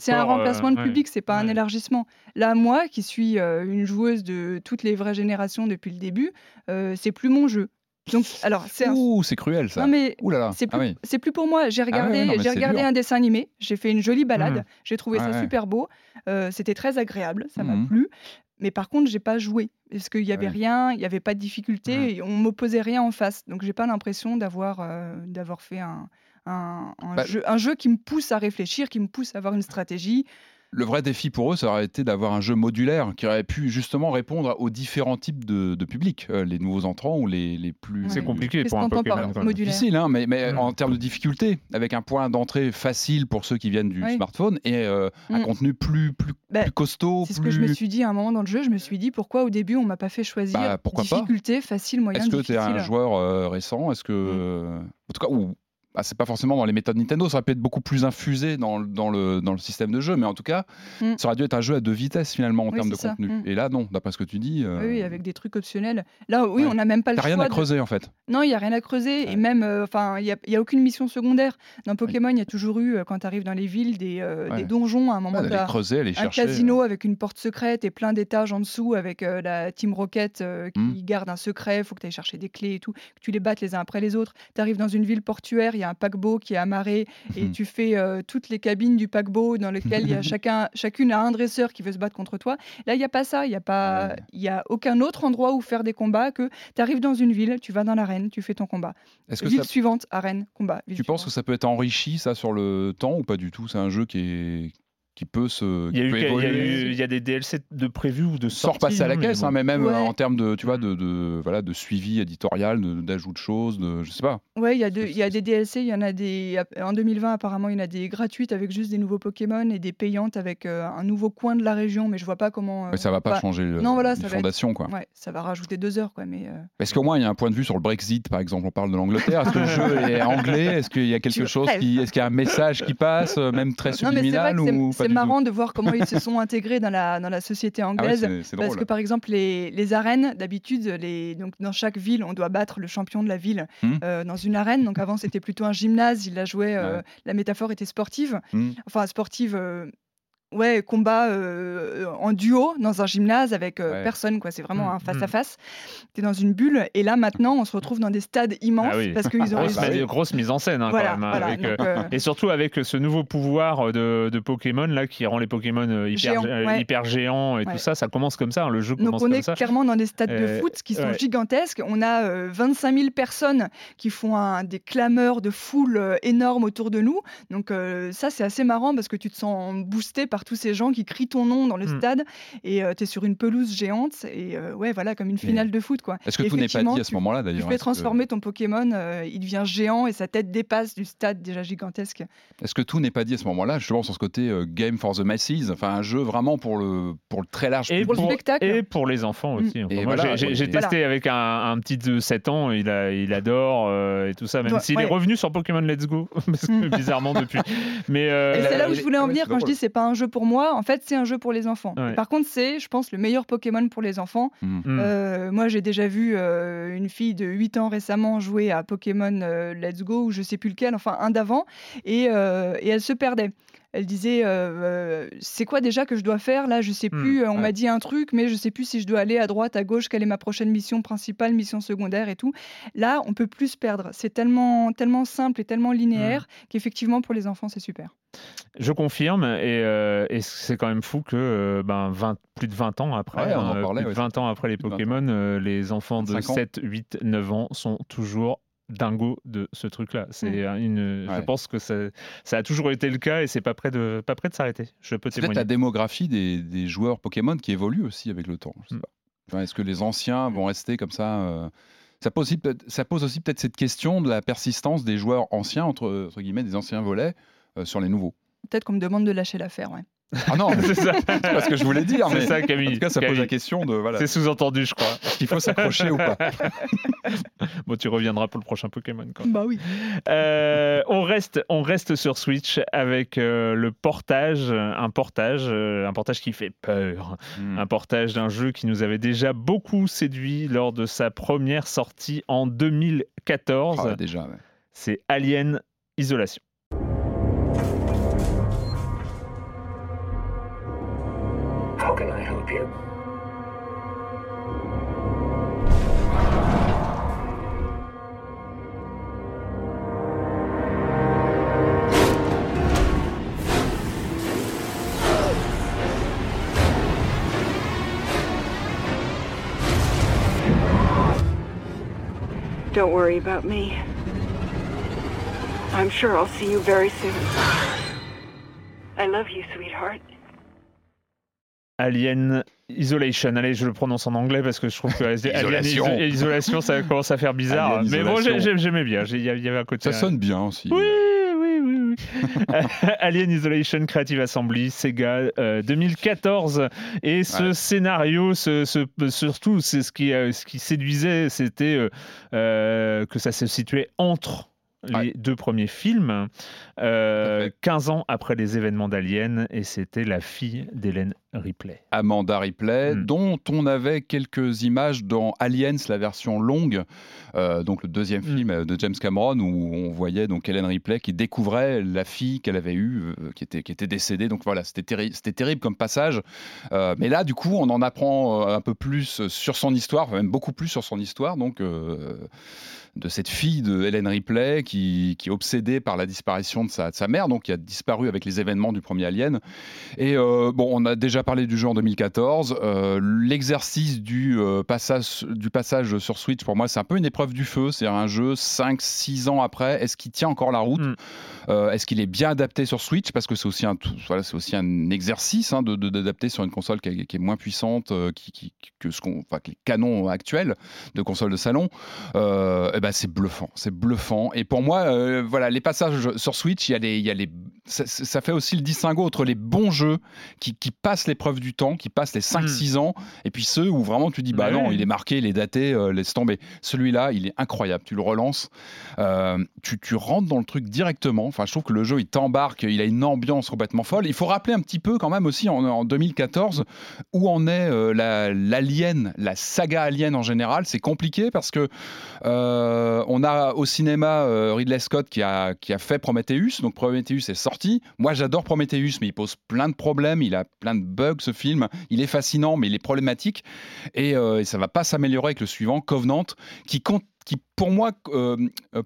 C'est un euh, remplacement de ouais. public, c'est pas un élargissement. Là, moi, qui suis euh, une joueuse de toutes les vraies générations depuis le début, euh, c'est plus mon jeu. Donc, alors, c'est un... Ouh, c'est cruel ça. Non, mais Ouh là là. c'est Ah plus, oui. c'est plus pour moi. J'ai regardé, ouais, non, mais j'ai regardé dur. un dessin animé, j'ai fait une jolie balade, Mhm. j'ai trouvé Ouais, ça ouais. super beau, euh, c'était très agréable, ça m'a plu. Mais par contre, j'ai pas joué parce qu'il y avait Ouais. rien, il y avait pas de difficulté, Mhm. et on m'opposait rien en face. Donc j'ai pas l'impression d'avoir euh, d'avoir fait un, un, un Bah- jeu, un jeu qui me pousse à réfléchir, qui me pousse à avoir une stratégie. Le vrai défi pour eux, ça aurait été d'avoir un jeu modulaire qui aurait pu justement répondre aux différents types de, de publics, euh, les nouveaux entrants ou les, les plus. C'est compliqué pour un Pokémon. modulaire difficile, hein, mais, mais Mm. en termes de difficulté, avec un point d'entrée facile pour ceux qui viennent du Oui. smartphone et euh, un Mm. contenu plus, plus, Bah, plus costaud. C'est ce plus... que je me suis dit à un moment dans le jeu. Je me suis dit pourquoi au début on m'a pas fait choisir Bah, pourquoi pas difficulté, facile, moyen, Est-ce que tu es un joueur euh, récent? Est-ce que. euh, En tout cas, ou. Bah, c'est pas forcément dans les méthodes Nintendo, ça aurait pu être beaucoup plus infusé dans, le- dans, le, dans le système de jeu, mais en tout cas, Mm. ça aurait dû être un jeu à deux vitesses finalement en Oui, termes de ça. contenu. Mm. Et là, non, d'après ce que tu dis, euh, Oui, oui, avec des trucs optionnels. Là, oui, Ouais. on n'a même pas le choix. rien à de- creuser en fait. Non, il n'y a rien à creuser. Ouais. Et même, euh, enfin, il n'y a, aucune mission secondaire. Dans Pokémon, il y a toujours eu, euh, quand tu arrives dans les villes, des, des donjons. À un moment, aller creuser, aller un chercher. euh. casino avec une porte secrète et plein d'étages en dessous avec la Team Rocket qui Mm. garde un secret. Il faut que tu ailles chercher des clés et tout, que tu les battes les uns après les autres. Tu arrives dans une ville portuaire, il y a un paquebot qui est amarré et Mhm. tu fais euh, toutes les cabines du paquebot dans lesquelles il y a chacun, chacune a un dresseur qui veut se battre contre toi. Là, il n'y a pas ça. Il n'y a, pas, Ouais. il y a aucun autre endroit où faire des combats que tu arrives dans une ville, tu vas dans l'arène, tu fais ton combat. Est-ce que Ville ça- suivante, arène, combat. tu penses que ça peut être enrichi ça sur le temps ou pas du tout? C'est un jeu qui est qui peut se Il y, a qui eu, peut il y a évoluer. eu- il y a des DLC de prévus ou de sans sorties. repasser à la caisse, mais hein, mais même Ouais. euh, en termes de, tu vois, de, de, voilà, de suivi éditorial, d'ajout de, choses, de, je sais pas. Ouais, il y, a des DLC, il y en a des. En 2020, apparemment, il y en a des gratuites avec juste des nouveaux Pokémon et des payantes avec euh, un nouveau coin de la région, mais je vois pas comment. euh, Mais ça va pas bah, changer le- non, voilà, les ça être- quoi. Ouais, ça va rajouter deux heures, quoi, mais. euh, Est-ce qu'au moins il y a un point de vue sur le Brexit, par exemple, on parle de l'Angleterre. Est-ce que le jeu est anglais? Est-ce qu'il y a quelque chose qui, est-ce qu'il y a un message qui passe, euh, même très Non, mais c'est marrant de voir comment ils se sont intégrés dans la, dans la société Ah ouais, anglaise. c'est Parce que par exemple les, les arènes d'habitude les donc dans chaque ville on doit battre le champion de la ville Mhm. euh, dans une arène donc avant c'était plutôt un gymnase il la jouait euh, Ouais. la métaphore était sportive Hmm. enfin sportive euh, ouais combat euh, en duo dans un gymnase avec euh, Ouais. personne quoi c'est vraiment Mhm. un face à face t'es dans une bulle et là maintenant on se retrouve dans des stades immenses Ah oui. parce qu'ils ont Grosse, réussi oui. grosse mise en scène, hein, voilà, quand même. hein, voilà, avec, donc, euh, euh, Et surtout avec ce nouveau pouvoir de, de Pokémon là qui rend les Pokémon euh, hyper, Géants, euh, ouais. hyper géants et Ouais. tout ça, ça commence comme ça, hein, le jeu Donc commence on comme est ça. clairement dans des stades Euh, de foot qui sont gigantesques. On a euh, 25 000 personnes qui font un- des clameurs de foule euh, énormes autour de nous. Donc euh, ça c'est assez marrant parce que tu te sens boosté par tous ces gens qui crient ton nom dans le Mm. stade et tu es sur une pelouse géante et euh, ouais, voilà, comme une Mais finale de foot, quoi. Est-ce que Et tout n'est pas dit à ce tu- moment-là Tu d'ailleurs fais Est-ce que- transformer ton Pokémon, euh, il devient géant et sa tête dépasse du stade déjà gigantesque. Est-ce que tout n'est pas dit à ce moment-là, justement sur ce côté euh, game for the masses, enfin un jeu vraiment pour le, pour le très large Et public? Pour le spectacle. et pour les enfants Mm. aussi. Enfin, Et moi, voilà, j'ai- testé avec un, un petit de 7 ans, il, a, il adore euh, et tout ça, même s'il ouais. est revenu sur Pokémon Let's Go, parce que bizarrement depuis. Mais euh, c'est là où je voulais en venir quand je dis c'est pas un jeu pour moi. En fait, c'est un jeu pour les enfants. Ouais. Par contre, c'est, je pense, le meilleur Pokémon pour les enfants. mm. Euh, moi, j'ai déjà vu euh, une fille de 8 ans récemment jouer à Pokémon euh, Let's Go, ou je sais plus lequel, enfin un d'avant, et, euh, et elle se perdait. Elle disait euh, euh, C'est quoi déjà que je dois faire? Là, je sais Hmm, plus. euh, on ouais. m'a dit un truc, mais je sais plus si je dois aller à droite, à gauche, quelle est ma prochaine mission principale, mission secondaire et tout. Là, on peut plus se perdre. C'est tellement, tellement simple et tellement linéaire Hmm. qu'effectivement, pour les enfants, c'est super. Je confirme, et, euh, et c'est quand même fou que euh, ben, 20 plus de 20 ans après, Ouais, on en parlait, plus de ouais. 20 ans après les Plus de 20 ans. Pokémon, euh, les enfants de 25 ans. 7, 8, 9 ans sont toujours dingos de ce truc-là. C'est une, je pense que ça, ça a toujours été le cas et c'est pas près de pas près de s'arrêter. Je peux C'est peut-être témoigner. la démographie des, des joueurs Pokémon qui évolue aussi avec le temps. Mm. Enfin, Est-ce que les anciens vont rester comme ça euh, ça pose, aussi, peut-être- ça pose aussi peut-être cette question de la persistance des joueurs anciens, entre, entre guillemets, des anciens volets, euh, sur les nouveaux. Peut-être qu'on me demande de lâcher l'affaire. Ouais. Ah non, c'est ça. c'est pas ce que je voulais dire, mais C'est ça, en Camille. tout cas, ça pose la question de voilà, C'est sous-entendu, je crois. est-ce qu'il faut s'accrocher ou pas Bon, tu reviendras pour le prochain Pokémon. Quand même. Bah oui. Euh, on, reste, on reste sur Switch avec euh, le portage, un portage, euh, un portage qui fait peur. Mm. Un portage d'un jeu qui nous avait déjà beaucoup séduit lors de sa première sortie en 2014. Ah, déjà, ouais. C'est Alien Isolation. Can I help you? Don't worry about me. I'm sure I'll see you very soon. I love you, sweetheart. Alien Isolation. Allez, je le prononce en anglais parce que je trouve que Alien Isolation. Iso- Isolation, ça commence à faire bizarre. Alien Mais bon, j'aimais bien. Il y avait un côté. Ça sonne bien aussi. Oui, oui, oui, oui. Alien Isolation Creative Assembly, Sega, euh, 2014. Et ce Ouais. scénario, ce, ce- surtout, c'est ce qui, euh, ce qui séduisait, c'était euh, euh, que ça se situait entre les Ouais. deux premiers films, euh, Tout à fait. 15 ans après les événements d'Alien, et c'était la fille d'Hélène Ripley. Amanda Ripley, Mm. dont on avait quelques images dans Aliens, la version longue, euh, donc le deuxième Mm. film de James Cameron, où on voyait donc Helen Ripley qui découvrait la fille qu'elle avait eue, euh, qui, était, qui était décédée. Donc voilà, c'était terri- c'était terrible comme passage. Euh, mais là, du coup, on en apprend euh, un peu plus sur son histoire, même beaucoup plus sur son histoire. Donc. euh, de cette fille de Helen Ripley qui, qui est obsédée par la disparition de sa, de sa mère, donc qui a disparu avec les événements du premier Alien. Et euh, bon, on a déjà parlé du jeu en 2014. Euh, L'exercice du, euh, passage, du passage sur Switch, pour moi, c'est un peu une épreuve du feu. C'est un jeu 5-6 ans après. Est-ce qu'il tient encore la route Mm. Euh, Est-ce qu'il est bien adapté sur Switch? Parce que c'est aussi un, voilà, aussi un exercice hein, de- de- d'adapter sur une console qui est, qui est moins puissante qui, qui- que, ce qu'on, enfin, que les canons actuels de consoles de salon. Eh ben, c'est bluffant. C'est bluffant. Et pour moi, voilà, les passages sur Switch, il y a les, il y a les, ça, ça fait aussi le distinguo entre les bons jeux qui, qui passent l'épreuve du temps, qui passent les 5-6 ans, et puis ceux où vraiment tu dis, bah Ouais. non, il est marqué, il est daté, euh, laisse tomber. Celui-là, il est incroyable. Tu le relances, euh, tu, tu rentres dans le truc directement. Enfin, je trouve que le jeu, il t'embarque, il a une ambiance complètement folle. Il faut rappeler un petit peu quand même aussi en, en 2014 où en est euh, la- l'Alien, la, saga Alien en général. C'est compliqué parce que euh, on a au cinéma Ridley Scott qui a, qui a fait Prometheus. Donc Prometheus est sorti. Moi, j'adore Prometheus, mais il pose plein de problèmes. Il a plein de bugs, ce film. Il est fascinant, mais il est problématique. Et, euh, et ça va pas s'améliorer avec le suivant, Covenant, qui compte qui pour moi, euh,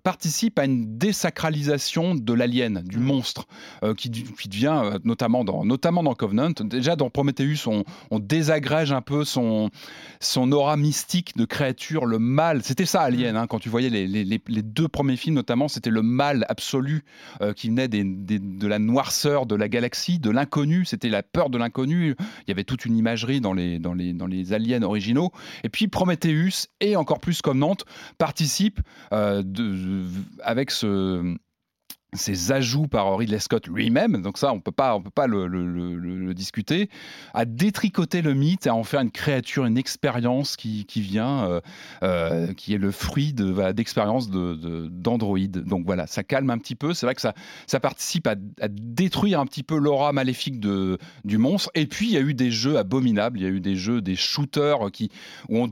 participe à une désacralisation de l'alien, du Mm. monstre, euh, qui, qui devient, euh, notamment, dans, notamment dans Covenant, déjà dans Prometheus, on, on désagrège un peu son, son aura mystique de créature, le mal. C'était ça, Alien, hein, quand tu voyais les, les- deux premiers films, notamment, c'était le mal absolu qui venait des- des- de la noirceur de la galaxie, de l'inconnu, c'était la peur de l'inconnu. Il y avait toute une imagerie dans les, dans les, dans les aliens originaux. Et puis Prometheus, et encore plus Covenant, participent euh, de- avec ce ces ajouts par Ridley Scott lui-même, donc ça on peut pas on peut pas le, discuter, à détricoter le mythe, à en faire une créature, une expérience qui, vient, euh, euh, qui est le fruit d'expériences de, de- d'Android. Donc voilà, ça calme un petit peu. C'est vrai que ça, ça participe à, détruire un petit peu l'aura maléfique de, du monstre. Et puis il y a eu des jeux abominables, il y a eu des jeux, des shooters qui où on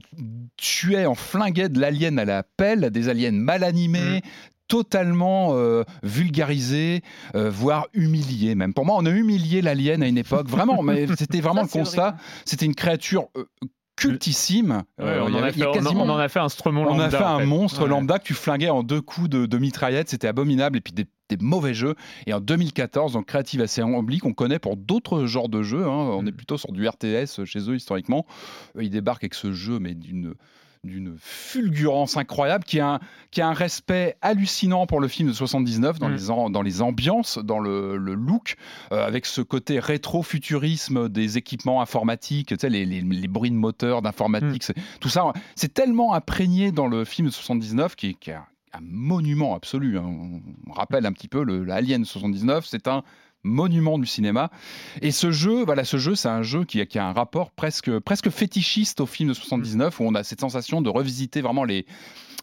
tuait, on flinguait de l'alien à la pelle, des aliens mal animés, totalement euh, vulgarisés, euh, voire humiliés même. Pour moi, on a humilié l'alien à une époque, vraiment, mais c'était vraiment Ça, le constat. C'était une créature euh, cultissime. Ouais, Euh, on, en a fait, a on- quasiment- on en a fait un on a lambda, en un monstre Ouais. lambda que tu flinguais en deux coups de, de mitraillette, c'était abominable, et puis des, des mauvais jeux. Et en 2014, donc Creative Assembly, qu'on connaît pour d'autres genres de jeux, hein, on Mm. est plutôt sur du RTS chez eux historiquement, ils débarquent avec ce jeu, mais d'une d'une fulgurance incroyable, qui a, un, qui a un respect hallucinant pour le film de 79, dans, Mm. les, dans les ambiances, dans le, le look, euh, avec ce côté rétro-futurisme des équipements informatiques, tu sais, les, les- les bruits de moteur, d'informatique, c'est- tout ça, c'est tellement imprégné dans le film de 79 qui, est- qui est un, monument absolu. hein. On, rappelle un petit peu le, le Alien 79, c'est un monument du cinéma. Et ce jeu, voilà, ce jeu, c'est un jeu qui a, qui a un rapport presque, presque fétichiste au film de 79, où on a cette sensation de revisiter vraiment les,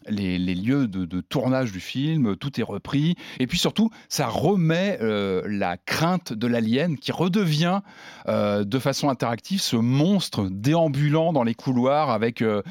les, les lieux de, de tournage du film, tout est repris. Et puis surtout, ça remet euh, la crainte de l'alien qui redevient euh, de façon interactive ce monstre déambulant dans les couloirs avec euh,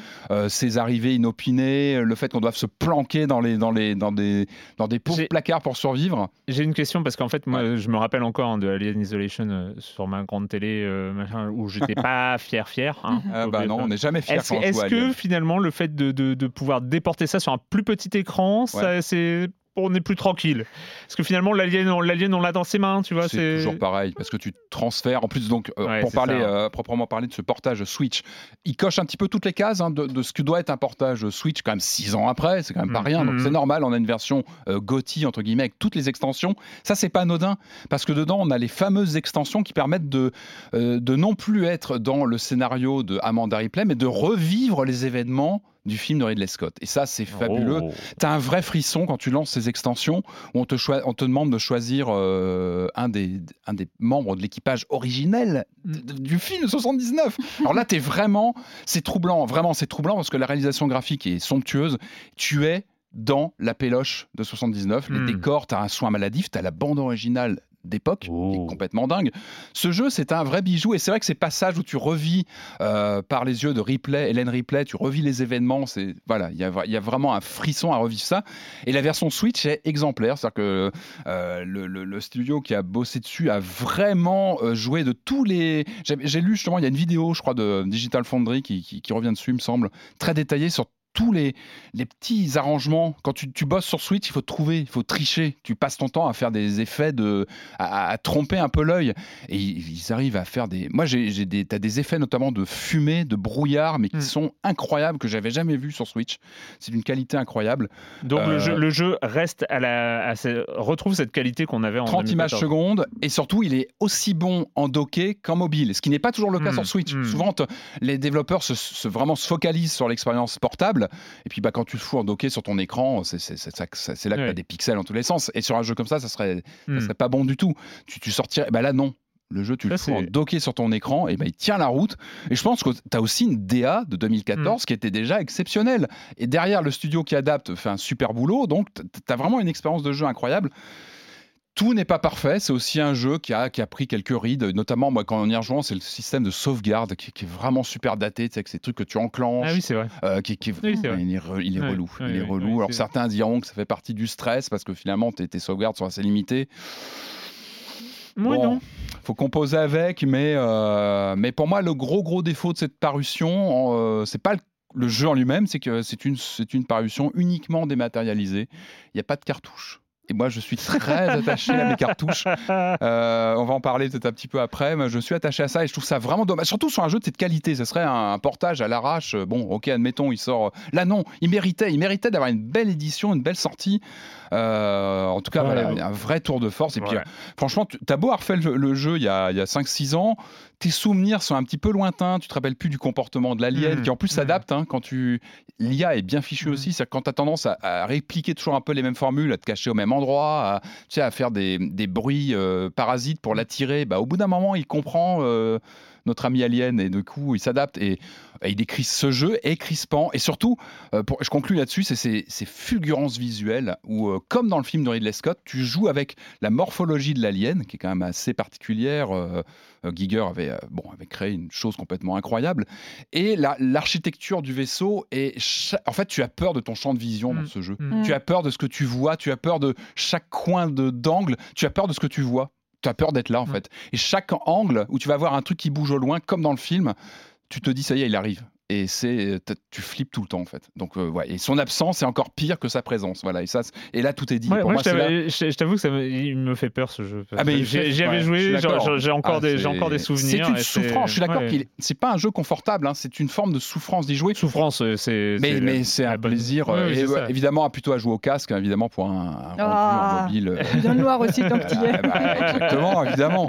ses arrivées inopinées, le fait qu'on doive se planquer dans, les, dans, les, dans des, dans des pauvres placards pour survivre. J'ai une question parce qu'en fait, moi, je me rappelle encore hein, de Alien Isolation sur ma grande télé, machin, où j'étais pas fier, fier. hein, Ah bah non, on n'est jamais fier Est-ce que finalement le fait de, de- de pouvoir déporter ça sur un plus petit écran, ça, c'est on est plus tranquille Parce que finalement l'alien, on, l'alien, on l'a dans ses mains, tu vois. C'est toujours pareil parce que tu transfères. En plus, donc, euh, Ouais, pour parler euh, proprement parler de ce portage Switch, il coche un petit peu toutes les cases hein, de, de ce que doit être un portage Switch. Quand même six ans après, c'est quand même pas Mm, rien. Donc mm. c'est normal. On a une version euh, GOTY entre guillemets avec toutes les extensions. Ça, c'est pas anodin parce que dedans, on a les fameuses extensions qui permettent de euh, de non plus être dans le scénario de Amanda Ripley, mais de revivre les événements du film de Ridley Scott. Et ça, c'est fabuleux. Oh. T'as un vrai frisson quand tu lances ces extensions où on te, choi- on te demande de choisir euh, un, des, un des membres de l'équipage originel d- du film de 79. Alors là, t'es vraiment, c'est troublant, vraiment, c'est troublant parce que la réalisation graphique est somptueuse. Tu es dans la péloche de 79. Les Hmm. décors, t'as un soin maladif, t'as la bande originale d'époque, qui Oh. est complètement dingue. Ce jeu, c'est un vrai bijou, et c'est vrai que ces passages où tu revis euh, par les yeux de Ripley, Hélène Ripley, tu revis les événements, c'est voilà, il y a, y vraiment un frisson à revivre ça. Et la version Switch est exemplaire, c'est-à-dire que euh, le, le- le studio qui a bossé dessus a vraiment euh, joué de tous les. J'ai j'ai lu justement, il y a une vidéo, je crois, de Digital Foundry qui, qui- qui revient dessus, il me semble, très détaillée sur tous les, les petits arrangements. Quand tu, tu bosses sur Switch, il faut trouver, il faut tricher. Tu passes ton temps à faire des effets, de, à, à tromper un peu l'œil. Et ils, arrivent à faire des. Moi, j'ai des, t'as des effets notamment de fumée, de brouillard, mais qui Mm. sont incroyables, que j'avais jamais vu sur Switch. C'est d'une qualité incroyable. Donc Euh, le, jeu, le jeu reste à la, à retrouve cette qualité qu'on avait en 30 images 2014. secondes et surtout il est aussi bon en docké qu'en mobile, ce qui n'est pas toujours le cas Mm, sur Switch. mm. Souvent les développeurs se, se- vraiment se focalisent sur l'expérience portable et puis bah, quand tu le fous en docké sur ton écran, c'est là que Ouais. tu as des pixels en tous les sens. Et sur un jeu comme ça, ça serait, ça Hmm. serait pas bon du tout. Tu, tu sortirais, bah là non. Le jeu, tu le fous en docké sur ton écran, et ben il tient la route. Et je pense que tu as aussi une DA de 2014 Hmm. qui était déjà exceptionnelle. Et derrière, le studio qui adapte fait un super boulot. Donc, tu as vraiment une expérience de jeu incroyable. Tout n'est pas parfait, c'est aussi un jeu qui a, qui a pris quelques rides, notamment moi quand on y rejoint, c'est le système de sauvegarde qui, qui est vraiment super daté, tu sais, avec ces trucs que tu enclenches, Ah oui, c'est vrai. euh, qui, Oui, vrai. il est, re- il est Ouais, relou, il est relou. Alors certains diront que ça fait partie du stress parce que finalement tes, tes sauvegardes sont assez limitées. Moi Bon, non. faut composer avec, mais, euh, mais pour moi, le gros gros défaut de cette parution, euh, c'est pas le le jeu en lui-même, c'est que c'est une, c'est une parution uniquement dématérialisée. Il n'y a pas de cartouche. Et moi, je suis très attaché à mes cartouches. Euh, on va en parler peut-être un petit peu après, mais je suis attaché à ça et je trouve ça vraiment dommage. Surtout sur un jeu de cette qualité. Ce serait un, un portage à l'arrache. Bon, ok, admettons, il sort. Là, non, il méritait, il méritait d'avoir une belle édition, une belle sortie. Euh, en tout cas, voilà, un vrai tour de force. Et puis, Ouais. euh, franchement, tu as beau avoir fait le, le jeu il y a, il y a 5-6 ans, tes souvenirs sont un petit peu lointains. Tu te rappelles plus du comportement de l'alien, Mhm. qui en plus Mhm. s'adapte hein, quand tu. L'IA est bien fichue Mhm. aussi. C'est-à-dire quand tu as tendance à, à répliquer toujours un peu les mêmes formules, à te cacher au même endroit, à, tu sais, à faire des, des bruits euh, parasites pour l'attirer, bah, au bout d'un moment, il comprend euh, notre ami alien et du coup, il s'adapte et, et il décrit ce jeu est crispant. Et surtout, euh, pour, je conclue là-dessus, c'est ces, ces fulgurances visuelles où, euh, comme dans le film de Ridley Scott, tu joues avec la morphologie de l'alien, qui est quand même assez particulière. Euh, Giger avait, bon, avait créé une chose complètement incroyable. Et la- l'architecture du vaisseau, et en fait, tu as peur de ton champ de vision dans Mm. ce jeu. Mm. Tu as peur de ce que tu vois, tu as peur de chaque coin de- d'angle, tu as peur de ce que tu vois. Tu as peur d'être là, en Mm. fait. Et chaque angle où tu vas voir un truc qui bouge au loin, comme dans le film, tu te dis, ça y est, il arrive. Et c'est, tu flippes tout le temps, en fait. Donc, euh, ouais. Et son absence est encore pire que sa présence. Voilà. Et, ça, et là, tout est dit. Ouais, Pour moi, moi, je t'avoue- que ça me, il me fait peur ce jeu. Ah, mais J'y avais ouais, joué, j'ai encore, Ah, des, j'ai encore des souvenirs. C'est une et souffrance, je suis d'accord ouais. qu'il est- c'est pas un jeu confortable, hein, c'est une forme de souffrance d'y jouer. Souffrance, euh, c'est. Mais, c'est mais c'est un bonne- plaisir. Euh, et ça. évidemment, plutôt à jouer au casque, hein, évidemment, pour un, un Ah. en mobile. euh, Bien noir aussi tant que tu y es. ah, bah, exactement, évidemment.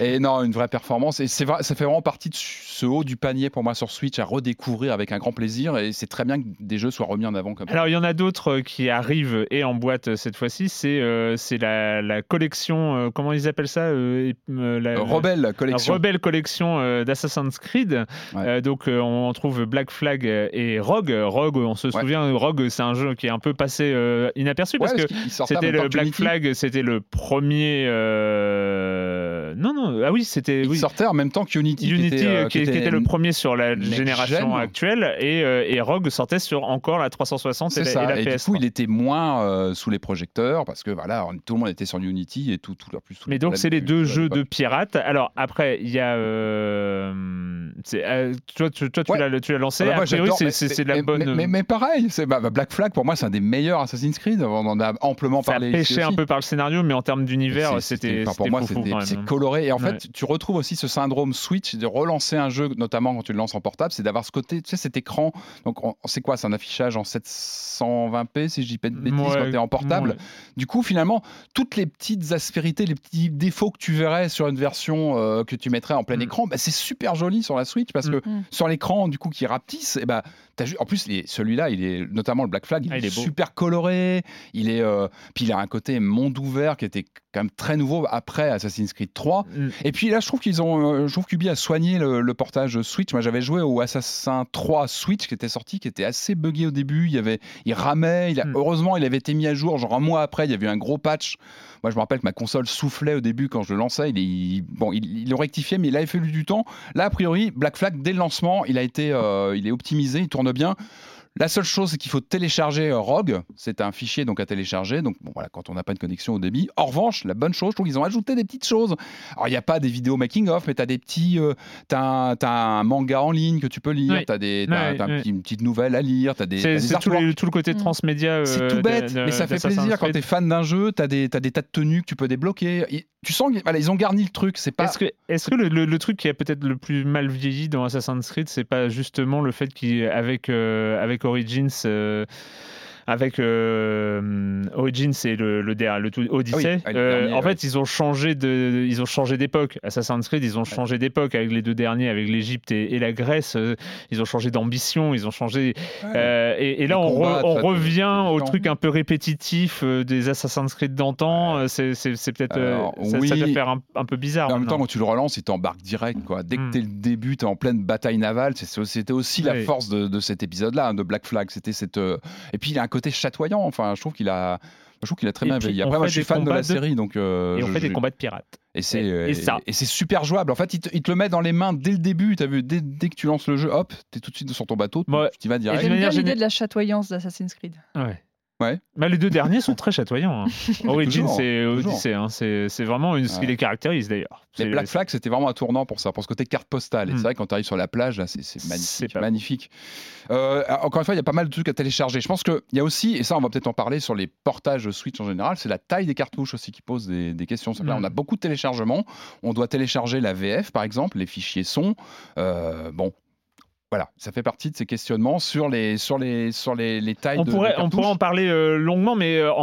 Et non, une vraie performance. Et c'est vrai, ça fait vraiment partie de ce haut du panier pour moi sur Switch à redécouvrir avec un grand plaisir. Et c'est très bien que des jeux soient remis en avant comme ça. Alors, il y en a d'autres euh, qui arrivent et en boîte euh, cette fois-ci. C'est euh, la, la collection, euh, comment ils appellent ça euh, la, Rebelle collection. Rebelle collection d'Assassin's Creed. Ouais. Donc, on trouve Black Flag et Rogue. Rogue, on se Ouais. souvient, Rogue, c'est un jeu qui est un peu passé inaperçu Ouais, parce que c'était le Black Unity. Flag, c'était le premier. Non, non, ah oui, c'était. Il oui. sortait en même temps qu'Unity. qui Unity, était, qui, qui était le premier sur la next génération actuelle, et, euh, et Rogue sortait sur encore la 360 et la, ça. et la Et du PS. coup, il était moins euh, sous les projecteurs parce que voilà, tout le monde était sur Unity et tout, tout leur plus. tous Mais donc, c'est les deux jeux de pirates. Alors, après, il y a. euh, toi, tu, toi, tu Ouais. l'as, tu l'as lancé. Ah bah moi, c'est, de la mais- bonne. Mais, mais- mais pareil, c'est, bah, bah, Black Flag pour moi c'est un des meilleurs Assassin's Creed. On en a amplement ça parlé. pêché un peu par le scénario, mais en termes d'univers, c'était, pour moi c'est coloré et en fait tu retrouves aussi ce syndrome Switch de relancer un jeu notamment quand tu le lances en portable c'est d'avoir ce côté tu sais cet écran donc on- c'est quoi c'est un affichage en 720p si je dis pas de bêtises Ouais, quand en portable ouais. du coup finalement toutes les petites aspérités les petits défauts que tu verrais sur une version euh, que tu mettrais en plein Mm. écran bah, c'est super joli sur la Switch parce Mm. que Mm. sur l'écran du coup qui rapetisse et bah t'as ju- en plus celui-là il est notamment le Black Flag il, Ah, il est, super coloré il est euh, puis il a un côté monde ouvert qui était quand même très nouveau après Assassin's Creed 3 Mm. et puis là je trouve qu'ils ont euh, je trouve qu'Ubi a soigné le, le portage Switch moi j'avais joué au Assassin 3 Switch qui était sorti qui était assez buggé au début il y avait il ramait il a- Mm. heureusement il avait été mis à jour genre un mois après il y avait eu un gros patch moi, je me rappelle que ma console soufflait au début quand je le lançais. Il, bon, il, il le rectifiait, mais il avait fallu du temps. Là, a priori, Black Flag, dès le lancement, il a été, euh, il est optimisé, il tourne bien. La seule chose, c'est qu'il faut télécharger euh, Rogue. C'est un fichier donc à télécharger. Donc bon, voilà, quand on n'a pas de connexion au débit. En revanche, la bonne chose, je trouve qu'ils ont ajouté des petites choses. Alors il n'y a pas des vidéos making of, mais tu as des petits, euh, t'as un, manga en ligne que tu peux lire. Oui. Tu as des, ouais. petit- une petite nouvelle à lire. T'as des, C'est, des c'est tout, le côté Mm. transmédia. euh, C'est tout bête, de- mais ça fait plaisir quand tu es fan d'un jeu, tu as, des t'as des tas de tenues que tu peux débloquer. Et tu sens qu'ils voilà, ils ont garni le truc, c'est pas... Est-ce que, le, le- le truc qui a peut-être le plus mal vieilli dans Assassin's Creed, c'est pas justement le fait qu'avec euh, avec Origins, euh, avec euh, Origins et le, le, tout Odyssey, Ah oui, le euh, dernier, en fait, ils ont changé de, ils ont changé d'époque. Assassin's Creed, ils ont changé d'époque avec les deux derniers, avec l'Égypte et, et la Grèce. euh, ils ont changé d'ambition, ils ont changé. euh, et, et là, on, combats, re- on tout ça, revient au truc un peu répétitif des Assassin's Creed d'antan. C'est, peut-être, ça, ça doit faire un, un peu bizarre. En même temps, quand tu le relances, il t'embarque direct. Quoi. Dès que Mm. t'es le début, t'es en pleine bataille navale. C'était aussi la force de, de cet épisode-là, hein, de Black Flag. C'était cette. Et puis il a un côté chatoyant. Enfin, je trouve qu'il a. Je trouve qu'il a très bien on Après, moi, je suis fan de la de- série, donc. euh, et on je- fait des je- combats de pirates. Et c'est Et- euh, et ça. et c'est super jouable. En fait, il te, il te le met dans les mains dès le début. T'as vu, dès, dès que tu lances le jeu, hop, t'es tout de suite sur ton bateau, tu y vas direct. J'aime bien l'idée de la chatoyance d'Assassin's Creed. Ouais. Ouais. Bah, les deux derniers sont très chatoyants. hein. Et toujours. Odyssey, hein, c'est c'est vraiment une- ce qui les caractérise d'ailleurs. Les C'est- Black Flag, c'était vraiment un tournant pour ça, pour ce côté carte postale. Et Hmm. c'est vrai, quand tu arrives sur la plage, c'est c'est C'est magnifique. magnifique. Euh, encore une fois, il y a pas mal de trucs à télécharger. Je pense qu'il y a aussi, et ça, on va peut-être en parler sur les portages Switch en général, c'est la taille des cartouches aussi qui pose des, des questions. Hmm. On a beaucoup de téléchargements. On doit télécharger la VF, par exemple, les fichiers son. Euh, bon. Voilà, ça fait partie de ces questionnements sur les, sur les, sur les, les tailles On de, pourrait, de on pourrait en parler euh, longuement, mais euh, en,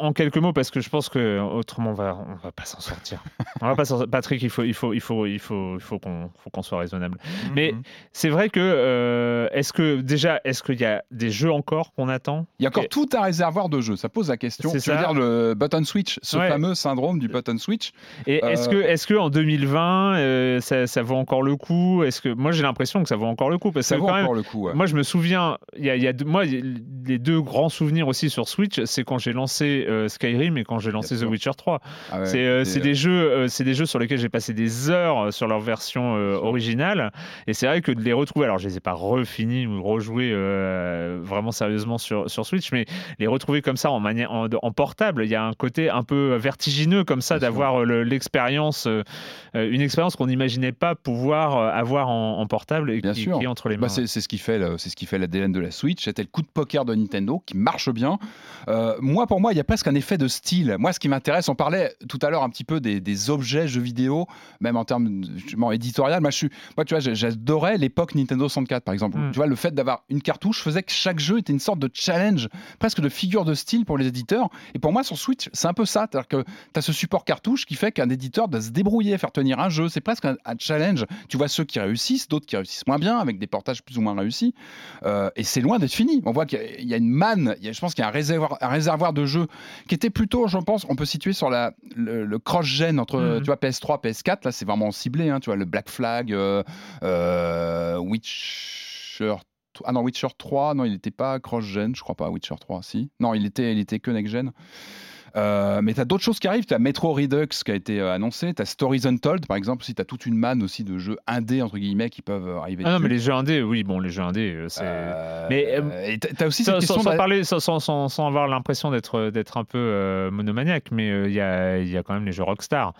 en- en quelques mots, parce que je pense que autrement on va, on va pas s'en sortir. on va pas Patrick, il faut, il faut, il faut, il faut, il faut qu'on, faut qu'on soit raisonnable. Mais Mhm. c'est vrai que, euh, est-ce que déjà, est-ce qu'il y a des jeux encore qu'on attend? Il y a encore Et- tout un réservoir de jeux. Ça pose la question. C'est Tu veux ça. dire le button switch, ce Ouais. fameux syndrome du button switch? Et Euh, est-ce que, est-ce que en 2020, euh, ça, ça vaut encore le coup? Est-ce que moi j'ai l'impression que ça vaut encore le coup parce Ça que vaut quand même, encore le coup. ouais. Moi, je me souviens, il y a, y moi, les deux grands souvenirs aussi sur Switch, c'est quand j'ai lancé euh, Skyrim et quand j'ai lancé The. Witcher 3. Ah ouais, c'est euh, c'est des jeux, euh, c'est des jeux sur lesquels j'ai passé des heures sur leur version originale. Et c'est vrai que de les retrouver, alors je les ai pas refinis ou rejoués vraiment sérieusement sur, sur Switch, mais les retrouver comme ça en manière en, en portable, il y a un côté un peu vertigineux comme ça d'avoir le- l'expérience, une expérience qu'on n'imaginait pas pouvoir avoir en, en portable et Bien qui, sûr. qui est entre les mains. Bah, c'est ce qui fait c'est ce qui fait l'ADN de la Switch. C'était le coup de poker de Nintendo qui marche bien. Euh, moi, pour moi, il y a presque un effet de style. Moi, ce qui m'intéresse, on parlait tout à l'heure un petit peu des, des objets jeux vidéo, même en termes justement éditorial. Moi, je suis, moi, tu vois, j'adorais l'époque Nintendo 64, par exemple. Mm. Tu vois, le fait d'avoir une cartouche faisait que chaque jeu était une sorte de challenge, presque de figure de style pour les éditeurs. Et pour moi, sur Switch, c'est un peu ça. C'est-à-dire que tu as ce support cartouche qui fait qu'un éditeur doit se débrouiller, faire tenir un jeu. C'est presque un, un challenge. Tu vois ceux qui réussissent, d'autres qui réussissent moins bien, avec des plus ou moins réussis. Euh, et c'est loin d'être fini. On voit qu'il y a- il y a une manne, il y a- je pense qu'il y a un réservoir, un réservoir de jeux qui était plutôt, je pense, on peut situer sur la, le, le cross-gen entre Mhm. tu vois, PS3, PS4. Là, c'est vraiment ciblé. hein, tu vois, le Black Flag, euh, euh, Witcher. Ah non, Witcher 3, non, il n'était pas cross-gen, je crois pas, Witcher 3, si. Non, il était, il était que next-gen. Euh, mais tu as d'autres choses qui arrivent. Tu as Metro Redux qui a été euh, annoncé. Tu as Stories Untold, par exemple. Si tu as toute une manne aussi de jeux indés, entre guillemets, qui peuvent euh, arriver Ah non, dessus. mais les jeux indés, oui, bon, les jeux indés, c'est. Euh, Mais, euh, t'as t'as aussi Sans, cette question sans de parler, sans, sans- sans- sans avoir l'impression d'être un peu monomaniaque, mais il y, a, il y a quand même les jeux Rockstar.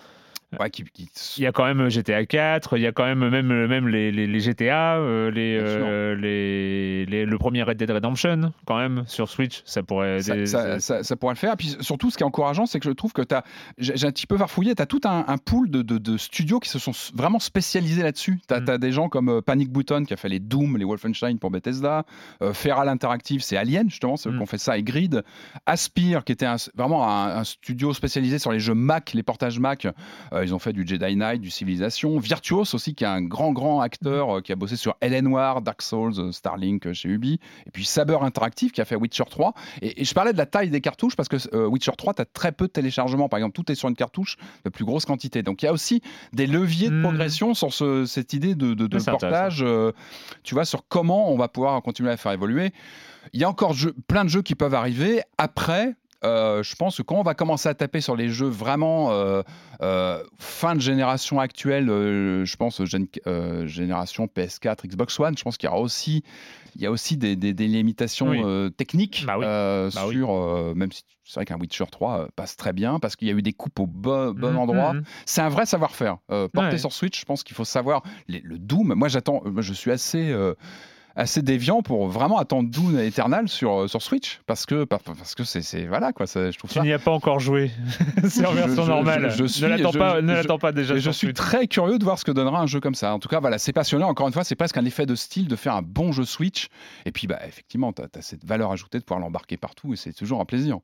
Ouais, qui- qui- Il y a quand même GTA 4, il y a quand même même, même les, les- les GTA, euh, les, euh, les, le premier Red Dead Redemption, quand même, sur Switch, ça pourrait. ça, des- ça- ça- ça pourrait le faire. Et puis surtout, ce qui est encourageant, c'est que je trouve que tu as. J'ai un petit peu farfouillé, tu as tout un, un pool de, de- de studios qui se sont vraiment spécialisés là-dessus. Tu as, Mm. des gens comme euh, Panic Button qui a fait les Doom, les Wolfenstein pour Bethesda. Euh, Feral Interactive, c'est Alien, justement, c'est Mm. qui ont fait ça, et Grid. Aspire, qui était un- vraiment un, un studio spécialisé sur les jeux Mac, les portages Mac. Ils ont fait du Jedi Knight, du Civilization. Virtuos aussi, qui est un grand, grand acteur euh, qui a bossé sur L.A. Noir, Dark Souls, euh, Starlink euh, chez Ubi. Et puis Saber Interactive qui a fait Witcher 3. Et, et je parlais de la taille des cartouches parce que euh, Witcher 3, tu as très peu de téléchargements. Par exemple, tout est sur une cartouche de plus grosse quantité. Donc il y a aussi des leviers de Mhm. progression sur ce- cette idée de, de- portage, euh, tu vois, sur comment on va pouvoir continuer à faire évoluer. Il y a encore jeu- plein de jeux qui peuvent arriver. Après, euh, je pense que quand on va commencer à taper sur les jeux vraiment euh, euh, fin de génération actuelle, je pense gén- génération PS4, Xbox One, je pense qu'il y aura aussi, il y a aussi des, des- des limitations Oui. techniques Bah oui. euh, Bah sur, même si c'est vrai qu'un Witcher 3 euh, passe très bien parce qu'il y a eu des coupes au bon, bon Mhm, endroit. mhm. C'est un vrai savoir-faire. Porté Ouais. sur Switch, je pense qu'il faut savoir les- le Doom. Moi, j'attends. moi, Je suis assez. Assez déviant pour vraiment attendre Doom Eternal sur, euh, sur Switch parce que par- parce que c'est voilà quoi ça, je trouve Tu n'y as pas encore joué. c'est en version normale. je- je suis- ne l'attends je- pas, ne l'attends pas déjà. je suis Switch. très curieux de voir ce que donnera un jeu comme ça. En tout cas, voilà, c'est passionnant. Encore une fois, c'est presque un effet de style de faire un bon jeu Switch. Et puis, bah, effectivement, tu as, cette valeur ajoutée de pouvoir l'embarquer partout et c'est toujours un plaisir.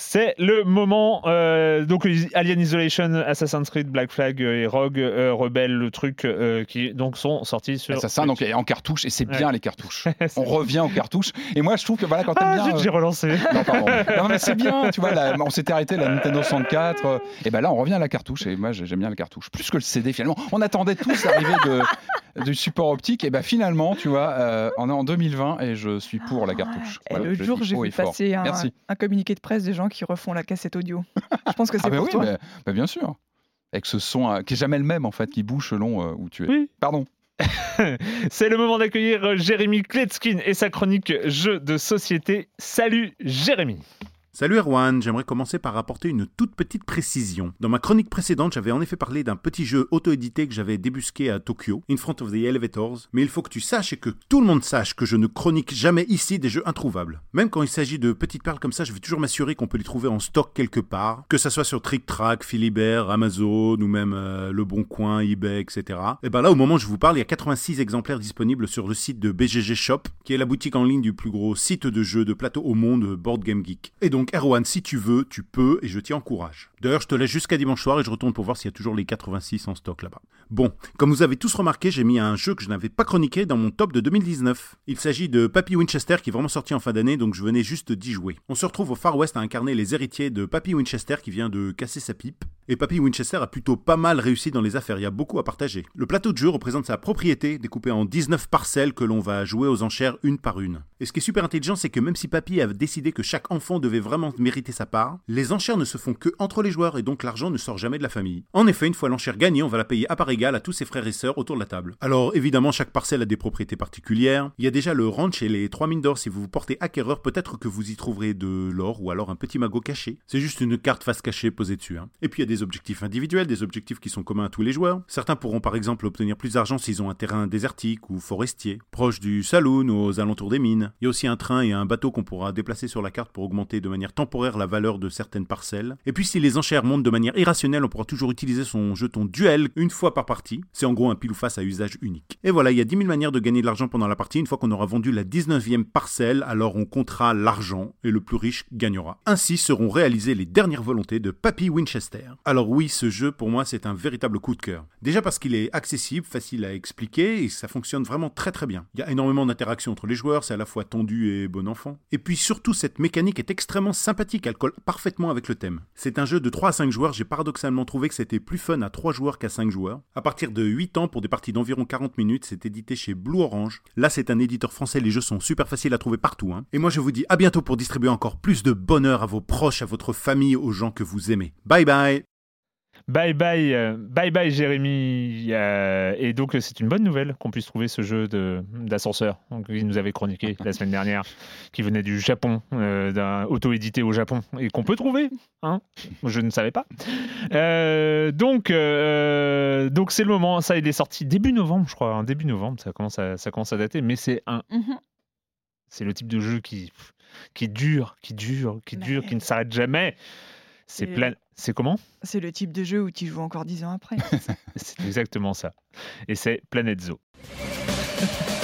C'est le moment. euh, donc, Alien Isolation, Assassin's Creed, Black Flag euh, et Rogue euh, Rebelle, le truc euh, qui donc sont sortis sur. Assassin, donc en cartouche, et c'est Ouais. bien les cartouches. On revient aux cartouches. Et moi, je trouve que voilà, quand t'aimes Ah, bien. euh, j'ai relancé. Non, pardon. Non, mais c'est bien, tu vois, là, on s'était arrêté la Nintendo 64, euh, et ben là, on revient à la cartouche, et moi, j'aime bien la cartouche. Plus que le CD, finalement. On attendait tous l'arrivée de, du support optique, et ben finalement, tu vois, euh, on est en 2020, et je suis pour la cartouche. Et Voilà, le jour, j'ai vu passer un, un communiqué de presse des gens qui refont la cassette audio. Je pense que c'est Ah, ben pour oui, toi. mais- mais bien sûr. Avec ce son euh, qui est jamais le même, en fait, qui bouge selon euh, où tu es. Oui. Pardon. C'est le moment d'accueillir Jérémy Kletskin et sa chronique Jeux de société. Salut Jérémy Salut Erwan, j'aimerais commencer par apporter une toute petite précision. Dans ma chronique précédente, j'avais en effet parlé d'un petit jeu auto-édité que j'avais débusqué à Tokyo, In Front of the Elevators, mais il faut que tu saches et que tout le monde sache que je ne chronique jamais ici des jeux introuvables. Même quand il s'agit de petites perles comme ça, je vais toujours m'assurer qu'on peut les trouver en stock quelque part, que ça soit sur Trick Track, Philibert, Amazon ou même euh, Le Bon Coin, eBay, etc. Et ben là, au moment où je vous parle, il y a 86 exemplaires disponibles sur le site de BGG Shop, qui est la boutique en ligne du plus gros site de jeux de plateau au monde, Board Game Geek. Erwan, si tu veux, tu peux et je t'y encourage. D'ailleurs, je te laisse jusqu'à dimanche soir et je retourne pour voir s'il y a toujours les 86 en stock là-bas. Bon, comme vous avez tous remarqué, j'ai mis un jeu que je n'avais pas chroniqué dans mon top de 2019. Il s'agit de Papy Winchester qui est vraiment sorti en fin d'année, donc je venais juste d'y jouer. On se retrouve au Far West à incarner les héritiers de Papy Winchester qui vient de casser sa pipe. Et Papy Winchester a plutôt pas mal réussi dans les affaires, il y a beaucoup à partager. Le plateau de jeu représente sa propriété, découpé en 19 parcelles que l'on va jouer aux enchères une par une. Et ce qui est super intelligent, c'est que même si Papy a décidé que chaque enfant devait vraiment mériter sa part, les enchères ne se font que entre les joueurs et donc l'argent ne sort jamais de la famille. En effet, une fois l'enchère gagnée, on va la payer à part égale à tous ses frères et sœurs autour de la table. Alors évidemment, chaque parcelle a des propriétés particulières. Il y a déjà le ranch et les trois mines d'or. Si vous vous portez acquéreur, peut-être que vous y trouverez de l'or ou alors un petit magot caché. C'est juste une carte face cachée posée dessus. hein. Et puis il y a des objectifs individuels, des objectifs qui sont communs à tous les joueurs. Certains pourront par exemple obtenir plus d'argent s'ils ont un terrain désertique ou forestier, proche du saloon ou aux alentours des mines. Il y a aussi un train et un bateau qu'on pourra déplacer sur la carte pour augmenter de manière temporaire la valeur de certaines parcelles. Et puis si les enchères montent de manière irrationnelle, on pourra toujours utiliser son jeton duel une fois par partie. C'est en gros un pile ou face à usage unique. Et voilà, il y a 10 000 manières de gagner de l'argent pendant la partie. Une fois qu'on aura vendu la 19e parcelle, alors on comptera l'argent et le plus riche gagnera. Ainsi seront réalisées les dernières volontés de Papy Winchester. Alors oui, ce jeu pour moi c'est un véritable coup de cœur. Déjà parce qu'il est accessible, facile à expliquer et ça fonctionne vraiment très très bien. Il y a énormément d'interactions entre les joueurs, c'est à la fois tendu et bon enfant. Et puis surtout cette mécanique est extrêmement sympathique, elle colle parfaitement avec le thème. C'est un jeu de 3 à 5 joueurs, j'ai paradoxalement trouvé que c'était plus fun à 3 joueurs qu'à 5 joueurs. À partir de 8 ans pour des parties d'environ 40 minutes, c'est édité chez Blue Orange. Là c'est un éditeur français, les jeux sont super faciles à trouver partout. hein. Et moi je vous dis à bientôt pour distribuer encore plus de bonheur à vos proches, à votre famille, aux gens que vous aimez. Bye bye Bye bye, euh, bye bye Jérémy. Euh, et donc c'est une bonne nouvelle qu'on puisse trouver ce jeu d'ascenseur qu'il nous avait chroniqué la semaine dernière, qui venait du Japon, euh, d'un auto-édité au Japon, et qu'on peut trouver. Hein Je ne savais pas. Donc donc c'est le moment. Ça il est sorti début novembre, je crois. hein, début novembre, ça commence à, ça commence à dater, mais c'est un Mhm. c'est le type de jeu qui qui dure, qui dure, qui Mais- dure, qui ne s'arrête jamais. C'est C'est- plein. C'est comment? C'est le type de jeu où tu joues encore 10 ans après. C'est exactement ça. Et c'est Planet Zoo.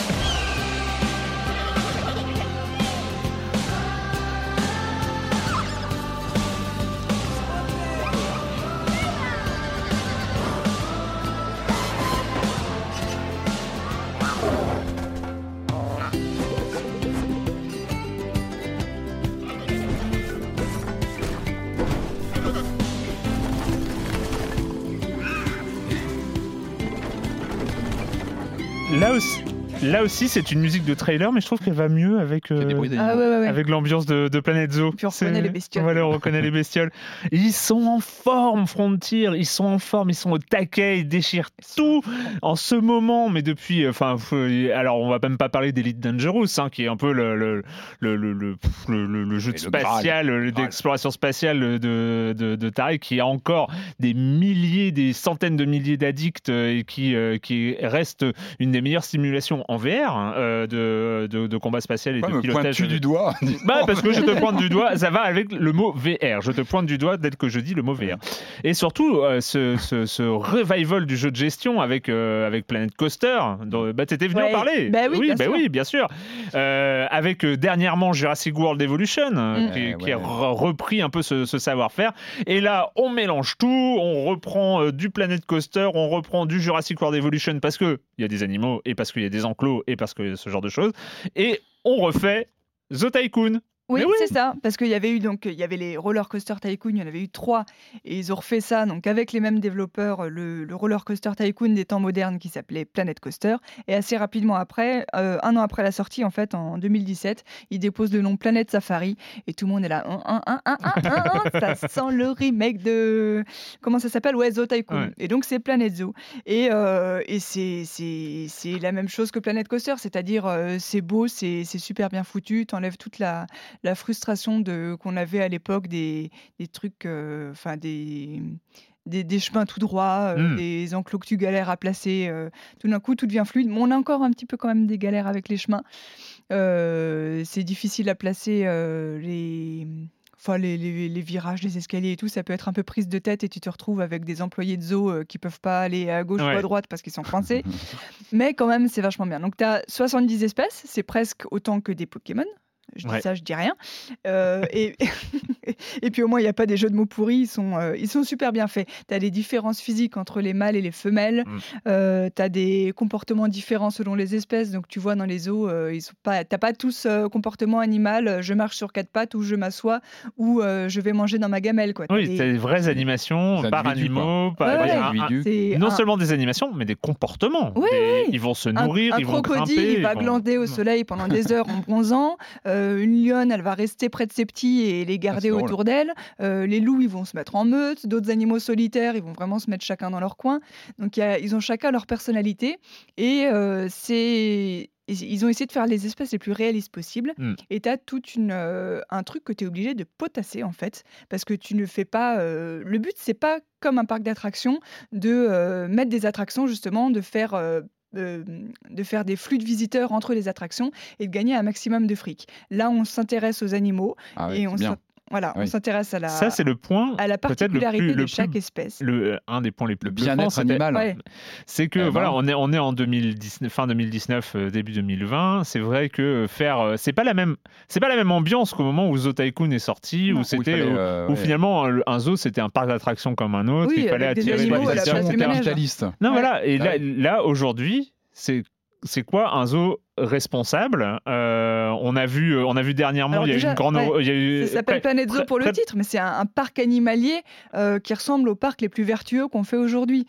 Là aussi, là aussi c'est une musique de trailer, mais je trouve qu'elle va mieux avec, euh, ah ouais, ouais, ouais. avec l'ambiance de, de Planet Zoo. Puis on reconnaît les bestioles. Voilà, on reconnaît les bestioles. Ils sont en forme, Frontier. Ils sont en forme, ils sont au taquet, ils déchirent tout en ce moment. Mais depuis, enfin, euh, alors on va même pas parler d'Elite Dangerous, hein, qui est un peu le, le, le, le, le- le- le- le jeu de spatial, d'exploration spatiale de, de, de Tarek, qui a encore des milliers, des centaines de milliers d'addicts euh, et qui, euh, qui reste une des meilleures simulations en VR hein, euh, de, de, de combat spatial et Ouais, de pilotage. pointes-tu du doigt Bah, parce que je te pointe du doigt, ça va avec le mot VR. Je te pointe du doigt dès que je dis le mot VR. Et surtout, euh, ce, ce, ce revival du jeu de gestion avec, euh, avec Planet Coaster, dont bah, t'étais venu Ouais. en parler. Bah oui, bien bah sûr. oui, bien sûr. Euh, avec euh, dernièrement Jurassic World Evolution, Mm. qui, Ouais, qui a repris un peu ce, ce savoir-faire. Et là, on mélange tout, on reprend euh, du Planet Coaster, on reprend du Jurassic World Evolution parce qu'il y a des animaux et parce qu'il y a des enclos et parce que ce genre de choses. Et on refait The Tycoon. Oui, c'est ça, parce qu'il y avait eu donc il y avait les Roller Coaster Tycoon, il y en avait eu trois, et ils ont refait ça donc avec les mêmes développeurs, le, le Roller Coaster Tycoon des temps modernes qui s'appelait Planet Coaster, et assez rapidement après, euh, un an après la sortie en fait en 2017, ils déposent le nom Planet Safari, et tout le monde est là, hein, hein, hein, ça sent le remake de comment ça s'appelle, ouais Zoo Tycoon, Ouais. et donc c'est Planet Zoo, et, euh, et c'est la même chose que Planet Coaster, c'est-à-dire euh, c'est beau, c'est super bien foutu, t'enlèves toute la la frustration de qu'on avait à l'époque des, des trucs, euh, enfin des, des, des chemins tout droits, euh, Mm. des enclos que tu galères à placer. euh, tout d'un coup, tout devient fluide. Bon, on a encore un petit peu quand même des galères avec les chemins. Euh, c'est difficile à placer les. Enfin, les, les- les virages, les escaliers et tout, ça peut être un peu prise de tête et tu te retrouves avec des employés de zoo qui peuvent pas aller à gauche ou à droite parce qu'ils sont coincés. Mais quand même, c'est vachement bien. Donc, tu as 70 espèces, c'est presque autant que des Pokémon. Je dis ça, je dis rien. Euh, et, et puis au moins, il n'y a pas des jeux de mots pourris, ils sont, euh, ils sont super bien faits. Tu as des différences physiques entre les mâles et les femelles. Mm. tu as des comportements différents selon les espèces. Donc tu vois, dans les zoos, euh, ils sont pas, tu pas tous euh, comportement animal, euh, je marche sur quatre pattes ou je m'assois ou euh, je vais manger dans ma gamelle. Quoi. T'as Oui, des- c'est des vraies animations Des par animaux, par Ouais, par- ouais. un- un- Individus. non un- seulement des animations, mais des comportements. Oui, Des- oui. Ils vont se Un, nourrir, un ils vont crocodile, grimper. il va ils vont- glander au soleil pendant des heures en bronzant. Euh, une lionne, elle va rester près de ses petits et les garder autour d'elle. Euh, les loups, ils vont se mettre en meute. D'autres animaux solitaires, ils vont vraiment se mettre chacun dans leur coin. Donc, il y a- ils ont chacun leur personnalité. Et euh, c'est. Ils ont essayé de faire les espèces les plus réalistes possibles. Mm. Et tu as tout euh, un truc que tu es obligé de potasser, en fait. Parce que tu ne fais pas. euh, le but, c'est pas comme un parc d'attractions de euh, mettre des attractions, justement, de faire. De faire des flux de visiteurs entre les attractions et de gagner un maximum de fric. Là, on s'intéresse aux animaux Ah et c'est on voilà, on s'intéresse à la, Ça, c'est le point, à la le particularité plus, de le chaque plus- espèce. le, euh, un des points les plus bien-être animal. Ouais. C'est que voilà, on est on est en 2019, fin 2019, euh, début 2020. C'est vrai que faire, euh, c'est pas la même, c'est pas la même ambiance qu'au moment où Zoo Tycoon est sorti, Non. où c'était, où, euh, où ouais. finalement un, un zoo c'était un parc d'attractions comme un autre. Oui, il fallait attirer animaux les capitaliste. Non, Ouais. voilà. Et là, là aujourd'hui, c'est c'est quoi un zoo responsable Euh, On a vu, euh, on a vu dernièrement, Alors il y a eu déjà, une grande, ouais, il y a eu Ça s'appelle Planet Zoo pour le titre, mais c'est un, un parc animalier euh, qui ressemble aux parcs les plus vertueux qu'on fait aujourd'hui.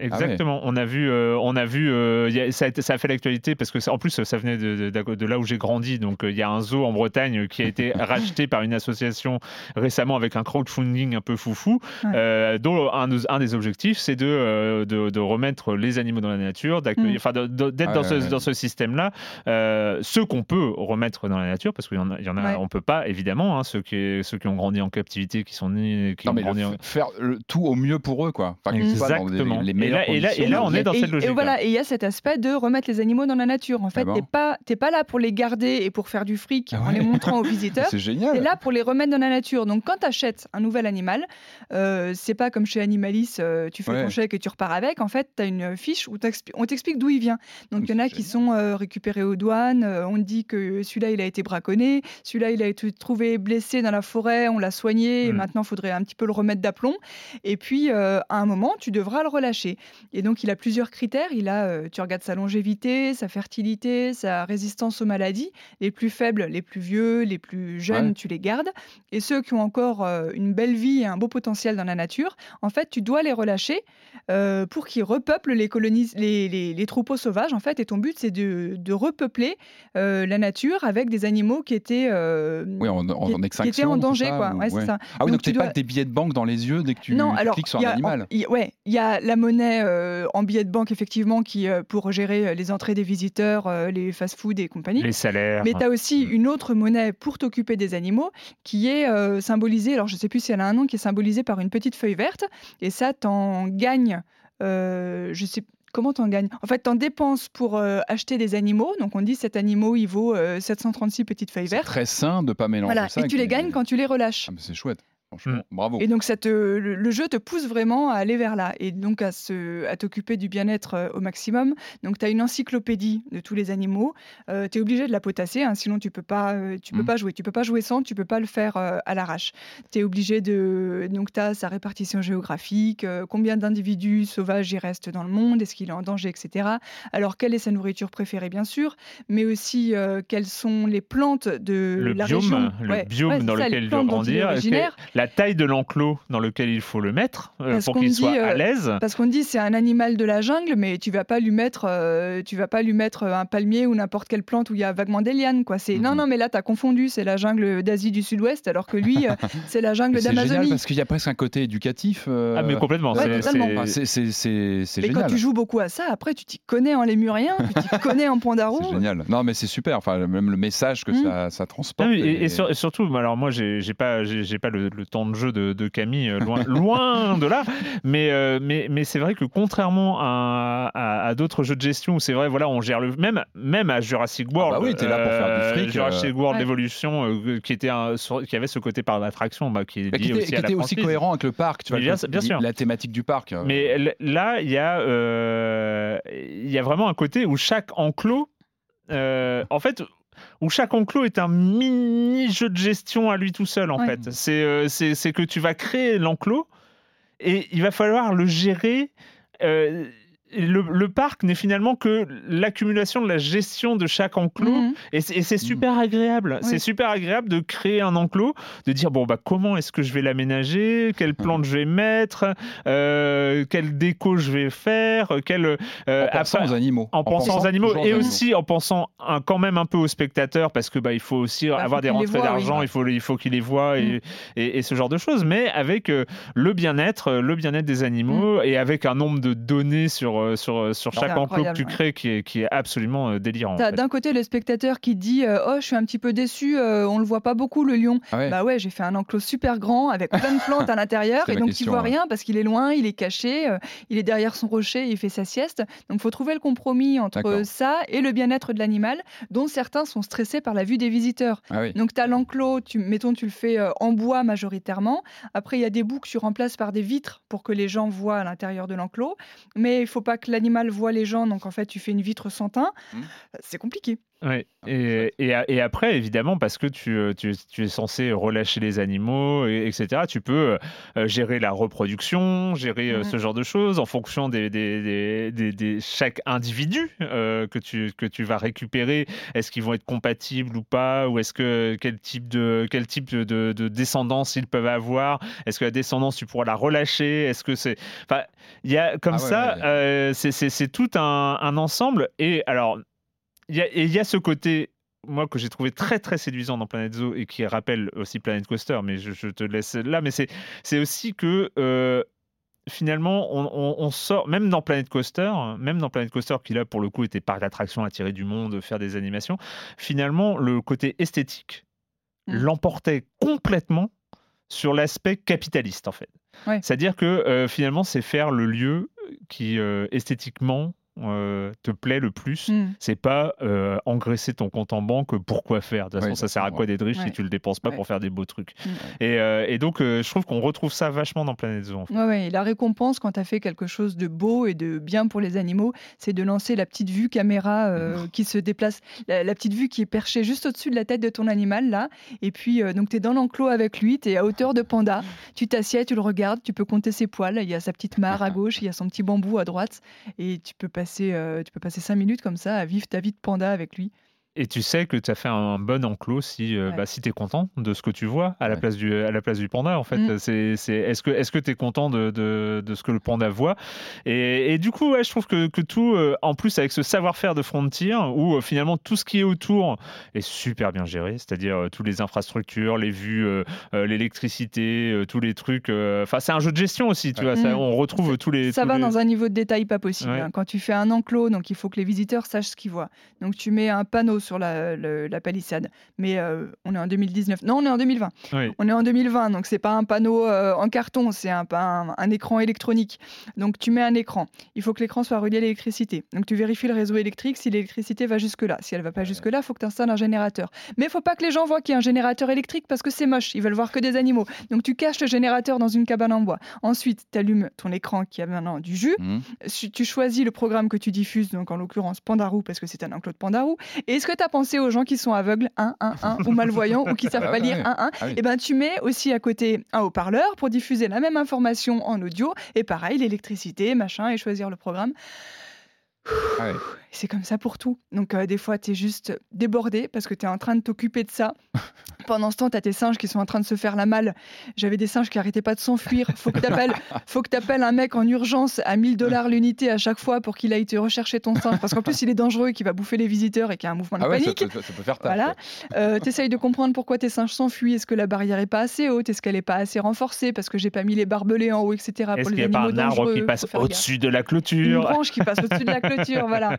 Exactement. On a vu, euh, on a vu, euh, il y a- ça, a été- ça a fait l'actualité parce que ça- en plus ça venait de, de- de là où j'ai grandi. Donc euh, il y a un zoo en Bretagne qui a été racheté par une association récemment avec un crowdfunding un peu foufou, Ouais. euh, dont un, de- un des objectifs c'est de, euh, de, de remettre les animaux dans la nature, Mm. enfin d'être Ah dans, ouais, ce, ouais. dans ce système-là. Euh, ceux qu'on peut remettre dans la nature, parce qu'il y en a, il y en a Ouais. on peut pas évidemment, hein, ceux qui ceux qui ont grandi en captivité, qui sont nés, qui Non, ont mais le grandi en- faire le- tout au mieux pour eux, quoi. Enfin, Exactement. les Et là- et là- et là, on est dans et, cette et logique-là. voilà, et il y a cet aspect de remettre les animaux dans la nature. En fait, bon t'es pas, t'es pas là pour les garder et pour faire du fric Ah en les montrant aux visiteurs. C'est génial. T'es là pour les remettre dans la nature. Donc, quand tu achètes un nouvel animal, euh, c'est pas comme chez Animalis, euh, tu fais Ouais. ton chèque et tu repars avec. En fait, tu as une fiche où t'expli- on t'explique d'où il vient. Donc, il y en a qui sont euh, récupérés aux douanes. euh, on dit que celui-là, il a été braconné. Celui-là, il a été trouvé blessé dans la forêt. On l'a soigné. Et Mm. maintenant, il faudrait un petit peu le remettre d'aplomb. Et puis, euh, à un moment, tu devras le relâcher. Et donc, il a plusieurs critères. Il a, euh, tu regardes sa longévité, sa fertilité, sa résistance aux maladies. Les plus faibles, les plus vieux, les plus jeunes, Ouais. tu les gardes. Et ceux qui ont encore euh, une belle vie et un beau potentiel dans la nature, en fait, tu dois les relâcher pour qu'ils repeuplent les colonies, les, les- les troupeaux sauvages. En fait, et ton but, c'est de, de repeupler euh, la nature avec des animaux qui étaient, euh, Oui, en, en, qui- en qui extraction. étaient en danger, ça, quoi. ou- Ouais, c'est ouais. ça. Ah oui, donc, tu dois- pas des billets de banque dans les yeux dès que tu non, alors, cliques sur y un a- animal. il y a- ouais, il y a la monnaie euh, en billet de banque, effectivement, qui, euh, pour gérer les entrées des visiteurs, euh, les fast-food et compagnie. les salaires. Mais tu as aussi Mm. une autre monnaie pour t'occuper des animaux qui est euh, symbolisée, alors je ne sais plus si elle a un nom, qui est symbolisée par une petite feuille verte. Et ça, t'en gagnes, euh, je sais comment t'en gagnes? En fait, t'en dépenses pour euh, acheter des animaux. Donc on dit cet animal, il vaut euh, 736 petites feuilles vertes. très sain de pas mélanger Voilà, ça. et tu les gagnes quand tu les relâches. Ah, c'est chouette. Franchement, bravo. Et donc, ça te- le, le jeu te pousse vraiment à aller vers là et donc à, se, à t'occuper du bien-être euh, au maximum. Donc, tu as une encyclopédie de tous les animaux. tu es obligé de la potasser, hein, sinon tu peux pas, euh, tu peux Mhm. pas jouer. Tu peux pas jouer sans, tu peux pas le faire euh, à l'arrache. Tu es obligé de. Donc, tu as sa répartition géographique, euh, combien d'individus sauvages y restent dans le monde, est-ce qu'il est en danger, etc. Alors, quelle est sa nourriture préférée, bien sûr, mais aussi euh, quelles sont les plantes de Le la biome, région. le Ouais, biome ouais, dans ça, lequel il doit grandir. La taille de l'enclos dans lequel il faut le mettre euh, pour qu'il soit à euh, l'aise. Parce qu'on dit c'est un animal de la jungle, mais tu vas pas lui mettre, euh, tu vas pas lui mettre un palmier ou n'importe quelle plante où il y a vaguement des lianes, quoi. C'est non Mhm. non, mais là t'as confondu, c'est la jungle d'Asie du Sud-Ouest, alors que lui euh, c'est la jungle Mais C'est génial d'Amazonie. parce qu'il y a presque un côté éducatif. euh, Ah mais complètement. Ouais, c'est- c'est- génial. quand tu joues beaucoup à ça, après tu t'y connais en lémurien, tu t'y connais en pandarou. C'est génial. Non, mais c'est super. Enfin, même le message que Mm. ça, ça transporte. Ah oui, et, est- et sur- et surtout, alors moi, j'ai pas, j'ai pas le, le temps de jeu de, de Camille, euh, loin, loin de là. Mais, euh, mais, mais c'est vrai que contrairement à, à- à d'autres jeux de gestion où c'est vrai, voilà, on gère le même, même à Jurassic World. bah oui, t'es là pour faire du fric, Jurassic euh. World Ouais. Evolution, euh, qui était un, sur- qui avait ce côté par l'attraction, bah, qui est Mais lié qui était, aussi qui à la était aussi franchise. cohérent avec le parc, tu vois, bien- le- bien sûr. la thématique du parc. euh. Mais là, il y a, euh, il y a vraiment un côté où chaque enclos, euh, en fait, où chaque enclos est un mini jeu de gestion à lui tout seul. En Ouais. fait, c'est euh, c'est c'est que tu vas créer l'enclos et il va falloir le gérer. euh, le, le parc n'est finalement que l'accumulation de la gestion de chaque enclos. Mhm. et c'est et c'est super agréable. C'est super agréable de créer un enclos, de dire bon bah comment est-ce que je vais l'aménager, quelles plantes je vais mettre, euh, quelle déco je vais faire, quelle euh, en pensant après- aux animaux. en pensant aux animaux et aussi en pensant un- quand même un peu aux spectateurs parce que bah il faut aussi Bah, avoir faut des rentrées d'argent, oui. il faut il faut qu'ils les voient et, et, et ce genre de choses, mais avec euh, le bien-être, euh, le bien-être des animaux et avec un nombre de données sur euh, sur sur chaque enclos que tu ouais. crées qui est qui est absolument euh, délirant. en T'as fait. d'un côté le spectateur qui dit euh, oh je suis un petit peu déçu, euh, on le voit pas beaucoup le lion. Ah ouais. Bah ouais, j'ai fait un enclos super grand avec plein de plantes à l'intérieur et donc question, vois ouais. rien parce qu'il est loin, il est caché, euh, il est derrière son rocher, il fait sa sieste. Donc faut trouver le compromis entre ça et le bien-être de l'animal, dont certains sont stressés par la vue des visiteurs. Ah oui. Donc tu as l'enclos, tu, mettons tu le fais euh, en bois majoritairement. Après il y a des bouts que tu remplaces par des vitres pour que les gens voient à l'intérieur de l'enclos. Mais il faut pas que l'animal voit les gens, donc en fait tu fais une vitre sans teint. Hmm. C'est compliqué. Ouais. Ah, Et, et, après, évidemment, parce que tu, euh, tu, tu es censé relâcher les animaux, et- etc., tu peux euh, gérer la reproduction, gérer euh, ce genre de choses en fonction des, des, des, des- chaque individu euh, que, tu, que tu vas récupérer. Est-ce qu'ils vont être compatibles ou pas? Ou est-ce que quel type de, quel type de, de- de descendance ils peuvent avoir? Est-ce que la descendance, tu pourras la relâcher? Est-ce que c'est. Enfin, il y a comme Ah ouais, ça, ouais. euh, c'est- tout un, un ensemble. Et alors, y a, et il y a ce côté, moi, que j'ai trouvé très très séduisant dans Planet Zoo et qui rappelle aussi Planet Coaster, mais je, je te laisse là. Mais c'est c'est aussi que euh, finalement, on, on- on sort, même dans Planet Coaster, même dans Planet Coaster, qui là pour le coup était parc d'attraction, attirer du monde, faire des animations, finalement, le côté esthétique Mm. l'emportait complètement sur l'aspect capitaliste en fait. Ouais. C'est-à-dire que euh, finalement, c'est faire le lieu qui euh, esthétiquement euh, te plaît le plus. Hmm. C'est pas euh, engraisser ton compte en banque. Pourquoi faire De toute façon, Ouais, ça sert à quoi d'être riche Ouais. si tu le dépenses pas Ouais. pour faire des beaux trucs Mm. et, euh, et donc, euh, je trouve qu'on retrouve ça vachement dans Planet Zoo. en fait. Ouais, ouais, et la récompense quand tu as fait quelque chose de beau et de bien pour les animaux, c'est de lancer la petite vue caméra euh, qui se déplace, la, la petite vue qui est perchée juste au-dessus de la tête de ton animal là. Et puis euh, donc tu es dans l'enclos avec lui, tu es à hauteur de panda, tu t'assieds, tu le regardes, tu peux compter ses poils, il y a sa petite mare à gauche, il y a son petit bambou à droite et tu peux passer euh, tu peux passer cinq minutes comme ça à vivre ta vie de panda avec lui. Et tu sais que tu as fait un bon enclos si, euh, Ouais. bah, si tu es content de ce que tu vois à la, Ouais. place, du, à la place du panda. En fait, Mm. c'est, c'est, est-ce que est-ce que tu es content de, de, de ce que le panda voit? Et, et du coup, ouais, je trouve que, que tout, euh, en plus avec ce savoir-faire de Frontier, où euh, finalement tout ce qui est autour est super bien géré, c'est-à-dire euh, toutes les infrastructures, les vues, euh, euh, l'électricité, euh, tous les trucs. euh, Enfin, c'est un jeu de gestion aussi, tu Ouais. vois. ça- Mm. on retrouve tous les. Ça tous va les- dans un niveau de détail pas possible. Ouais. hein. Quand tu fais un enclos, donc il faut que les visiteurs sachent ce qu'ils voient. Donc tu mets un panneau sur la, palissade. Mais euh, on est en 2019. Non, on est en 2020. Oui. On est en 2020, donc c'est pas un panneau euh, en carton, c'est un, un, un écran électronique. Donc tu mets un écran. Il faut que l'écran soit relié à l'électricité. Donc tu vérifies le réseau électrique si l'électricité va jusque-là. Si elle va pas jusque-là, il faut que tu installes un générateur. Mais il faut pas que les gens voient qu'il y a un générateur électrique parce que c'est moche. Ils veulent voir que des animaux. Donc tu caches le générateur dans une cabane en bois. Ensuite, tu allumes ton écran qui a maintenant du jus. Mhm. Tu tu choisis le programme que tu diffuses, donc en l'occurrence Pandarou, parce que c'est un enclos de Pandarou. Et est-ce que tu as pensé aux gens qui sont aveugles, 1, 1, 1, ou malvoyants, ou qui savent Ah pas lire, ouais. 1, 1 Ah oui. Eh ben, tu mets aussi à côté un haut-parleur pour diffuser la même information en audio. Et pareil, l'électricité, machin, et choisir le programme. Ah ouais. Et C'est comme ça pour tout. Donc, euh, des fois, tu es juste débordé parce que tu es en train de t'occuper de ça. Pendant ce temps, tu as tes singes qui sont en train de se faire la malle. J'avais des singes qui arrêtaient pas de s'enfuir. Faut que tu appelles, faut que t'appelles un mec en urgence à 1000 dollars l'unité à chaque fois pour qu'il aille te rechercher ton singe. Parce qu'en plus, il est dangereux, qu'il va bouffer les visiteurs et qu'il y a un mouvement de Ah ouais, ça, panique. peut- ça peut faire taf. Voilà. quoi. tu essayes de comprendre pourquoi tes singes s'enfuient. Est-ce que la barrière est pas assez haute? Est-ce qu'elle est pas assez renforcée? Parce que j'ai pas mis les barbelés en haut, etc. Est-ce pour qu'il n'y a pas un arbre qui passe au-dessus de la Une clôture branche qui passe au-dessus de la clôture, voilà.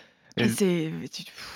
Et- C'est.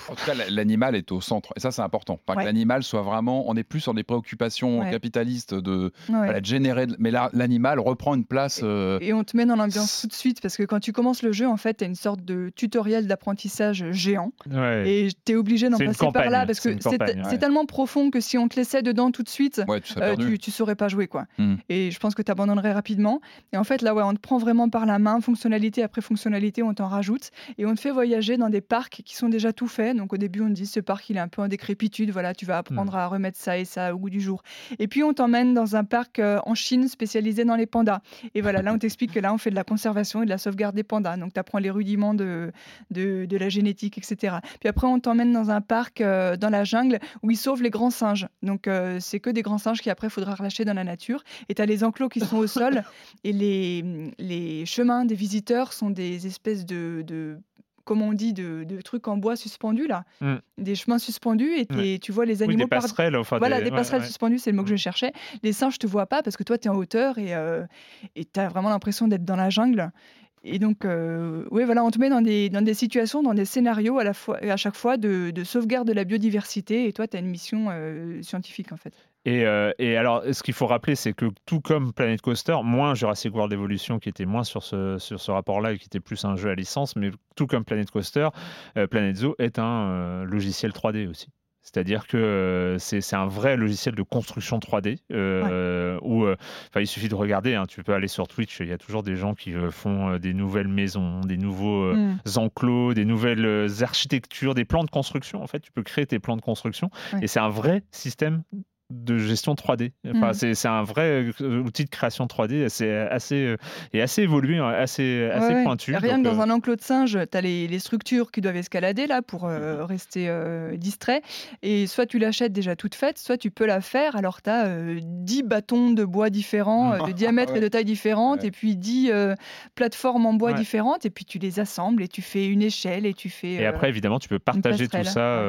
En tout cas, la- l'animal est au centre. Et ça, c'est important. Pas Ouais. que l'animal soit vraiment. On est plus sur des préoccupations Ouais. capitalistes de, Ouais. voilà, de générer. Mais là, l'animal reprend une place. euh, Et on te met dans l'ambiance tout de suite parce que quand tu commences le jeu, en fait, tu as une sorte de tutoriel d'apprentissage géant Ouais. et tu es obligé d'en passer par là parce que c'est tellement profond que si on te laissait dedans tout de suite, Ouais, tu euh, perdu. tu, tu saurais pas jouer quoi. Hmm. Et je pense que tu abandonnerais rapidement. Et en fait, là, ouais, on te prend vraiment par la main, fonctionnalité après fonctionnalité, on t'en rajoute et on te fait voyager dans des parcs qui sont déjà tout faits. Donc au début, on dit ce parc il est un peu en décrépitude, voilà, tu vas apprendre Hmm. à remettre ça et ça au goût du jour. Et puis on t'emmène dans un parc euh, en Chine spécialisé dans les pandas. Et voilà, là, on t'explique que là, on fait de la conservation et de la sauvegarde des pandas. Donc, tu apprends les rudiments de, de, de la génétique, etc. Puis après, on t'emmène dans un parc euh, dans la jungle où ils sauvent les grands singes. Donc, euh, c'est que des grands singes qui après, faudra relâcher dans la nature. Et tu as les enclos qui sont au sol. Et les, les chemins des visiteurs sont des espèces de. de comment on dit, de, de trucs en bois suspendus, là. Mm. Des chemins suspendus et Ouais. tu vois les Oui, animaux des par- passerelles. Enfin, voilà, des ouais, passerelles ouais. suspendues, c'est le mot que je cherchais. Les singes, te voient pas parce que toi, tu es en hauteur et tu as vraiment l'impression d'être dans la jungle. Et donc, euh, oui, voilà, on te met dans des, dans des situations, dans des scénarios à, la fois, à chaque fois de, de sauvegarde de la biodiversité. Et toi, tu as une mission euh, scientifique, en fait. Et, euh, et alors, ce qu'il faut rappeler, c'est que tout comme Planet Coaster, moins Jurassic World Evolution, qui était moins sur ce, sur ce rapport-là et qui était plus un jeu à licence, mais tout comme Planet Coaster, euh, Planet Zoo est un euh, logiciel 3D aussi. C'est-à-dire que c'est un vrai logiciel de construction 3D euh, où euh, il suffit de regarder. hein, tu peux aller sur Twitch, il y a toujours des gens qui font des nouvelles maisons, des nouveaux euh, Mm. enclos, des nouvelles architectures, des plans de construction. En fait, tu peux créer tes plans de construction Ouais. et c'est un vrai système de gestion 3D. Enfin, Mhm. c'est c'est un vrai euh, outil de création 3D assez, assez, euh, et assez évolué, hein, assez, assez Ouais, ouais. pointu. Rien que dans euh, un enclos de singe, tu as les, les structures qui doivent escalader là pour euh, rester euh, distrait. Et soit tu l'achètes déjà toute faite, soit tu peux la faire. Alors tu as 10 bâtons de bois différents, de diamètre et de taille différentes, et puis 10 euh, plateformes en bois différentes, et puis tu les assembles et tu fais une échelle et tu fais. Et après, évidemment, tu peux partager tout ça.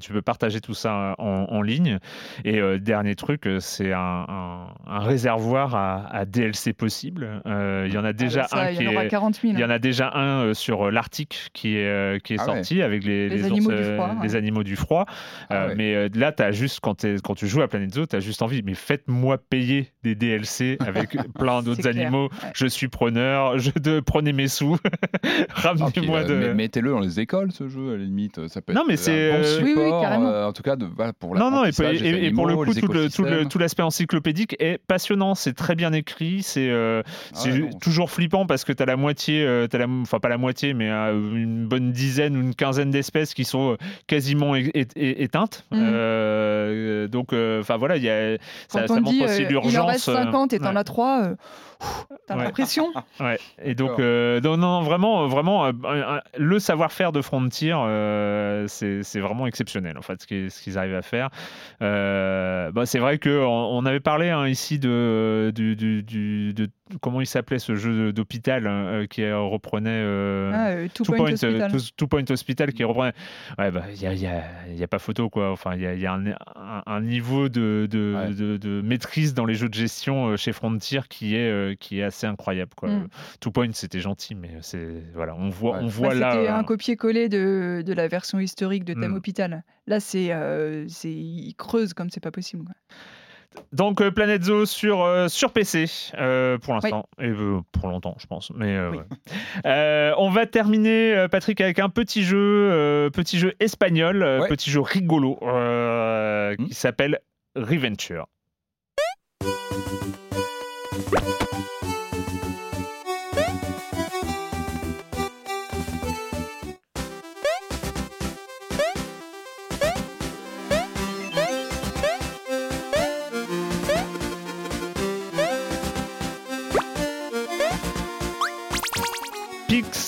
tu peux partager tout ça en, en ligne. Et euh, dernier truc, euh, c'est un, un- un réservoir à, à DLC possible. Euh, Il y en a déjà ça, un il qui y en aura est. 40 000. Il y en a déjà un euh, sur l'Arctique qui est, qui est Ah ouais. sorti avec les, animaux du froid, les ouais. animaux du froid. Ah Euh, ouais. Mais euh, là, as juste, quand, tu joues à Planet Zoo, tu as juste envie, mais faites-moi payer des DLC avec plein d'autres animaux. ouais. Je suis preneur, je de, prenez mes sous, Ah, ramenez-moi de. mais- Mettez-le dans les écoles, ce jeu, à la limite. Ça peut Non, être mais un c'est, bon support, Oui, oui, carrément. en tout cas, de, voilà, pour Non, non, et, et- et pour le animaux, coup, tout, le- tout, le- écosystèmes. tout l'aspect encyclopédique est passionnant, c'est très bien écrit, c'est euh, Ah c'est ouais, non. toujours flippant parce que tu as la moitié, euh, t'as la, enfin pas la moitié, mais euh, une bonne dizaine ou une quinzaine d'espèces qui sont euh, quasiment é- é- é- éteintes. Euh, donc, euh, enfin voilà, il y a, ça, Quand ça on montre dit aussi euh, l'urgence. il en reste euh, 50 et t'en ouais. as 3, t'as Ouais. l'impression? Ouais. Et donc, euh, non, non, vraiment, vraiment, euh, un- un- le savoir-faire de Frontier, euh, c'est c'est vraiment exceptionnel, en fait, ce qu'ils ce qu'ils arrivent à faire. Euh, bah, c'est vrai qu'on on avait parlé hein, ici de, du, du- du- de comment il s'appelait ce jeu d'hôpital hein, euh, qui euh, reprenait euh, Ah, euh, Two Two Point Point, Hospital. Two- Two Point Hospital qui reprenait. Ouais, bah, il y a, y a- il y a pas photo, quoi. Enfin, il y a, il y a un, un- un niveau de, de, Ouais. de- de maîtrise dans les jeux de gestion euh, chez Frontier qui est, euh, qui est assez incroyable, quoi. Mm. Two Point, c'était gentil, mais c'est voilà, on voit, Ouais. on Bah, voit là. C'était euh, un copier-coller de, de la version historique de Thème Mm. Hôpital. Là, c'est, euh, c'est, il creuse comme c'est pas possible. quoi. Donc euh, Planet Zoo sur, euh, sur PC euh, pour l'instant et euh, pour longtemps je pense. Mais euh, Oui. ouais. Euh, on va terminer Patrick avec un petit jeu, euh, petit jeu espagnol, Ouais. petit jeu rigolo euh, Hmm. qui s'appelle Reventure.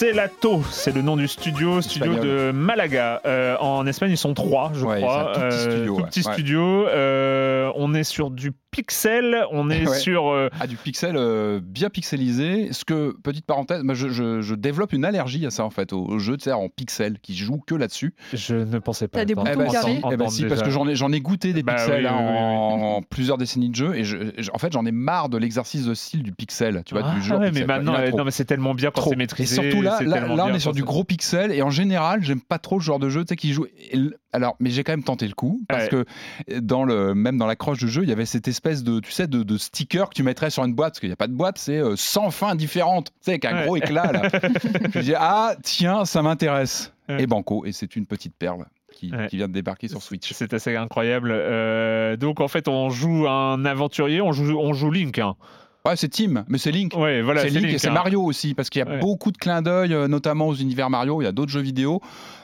Pixelato, c'est le nom du studio, studio Espagnol. de Malaga. Euh, en Espagne, ils sont trois, je Ouais, crois. c'est un tout petit Euh, studio, tout ouais. petit Ouais. studio. Euh, on est sur du pixel, on est Ouais. sur. euh, Ah, du pixel euh, bien pixelisé. Ce que, petite parenthèse, je, je- je développe une allergie à ça en fait, au, jeu de en pixel qui joue que là-dessus. je ne pensais pas. T'as des boutons Eh carrés si, eh entendre si, parce que j'en ai, j'en ai goûté des Bah pixels oui, hein, oui, oui, en, en plusieurs décennies de jeu et je- en fait j'en ai marre de l'exercice de style du pixel, tu vois, Ah du jeu. mais maintenant, non, mais c'est tellement bien quand Trop. c'est Et maîtrisé. surtout là, là, on est sur du gros pixel et en général, j'aime pas trop le genre de jeu tu sais, qui joue. Alors, mais j'ai quand même tenté le coup parce Ouais. que euh, dans le même dans l'accroche du jeu, il y avait cette espèce de tu sais de, de sticker que tu mettrais sur une boîte parce qu'il n'y a pas de boîte, c'est euh, 100 fins différentes, tu sais avec un Ouais. gros éclat là. je dis ah tiens, ça m'intéresse. Ouais. Et banco et c'est une petite perle qui, Ouais. qui vient de débarquer sur Switch. C'est assez incroyable. Euh, donc en fait, on joue un aventurier, on joue, on joue Link. hein. Ouais, c'est Tim, mais c'est Link. Ouais, voilà, c'est Link, et c'est hein. Mario aussi, parce qu'il y a Ouais. beaucoup de clins d'œil, euh, notamment aux univers Mario. Il y a d'autres jeux vidéo.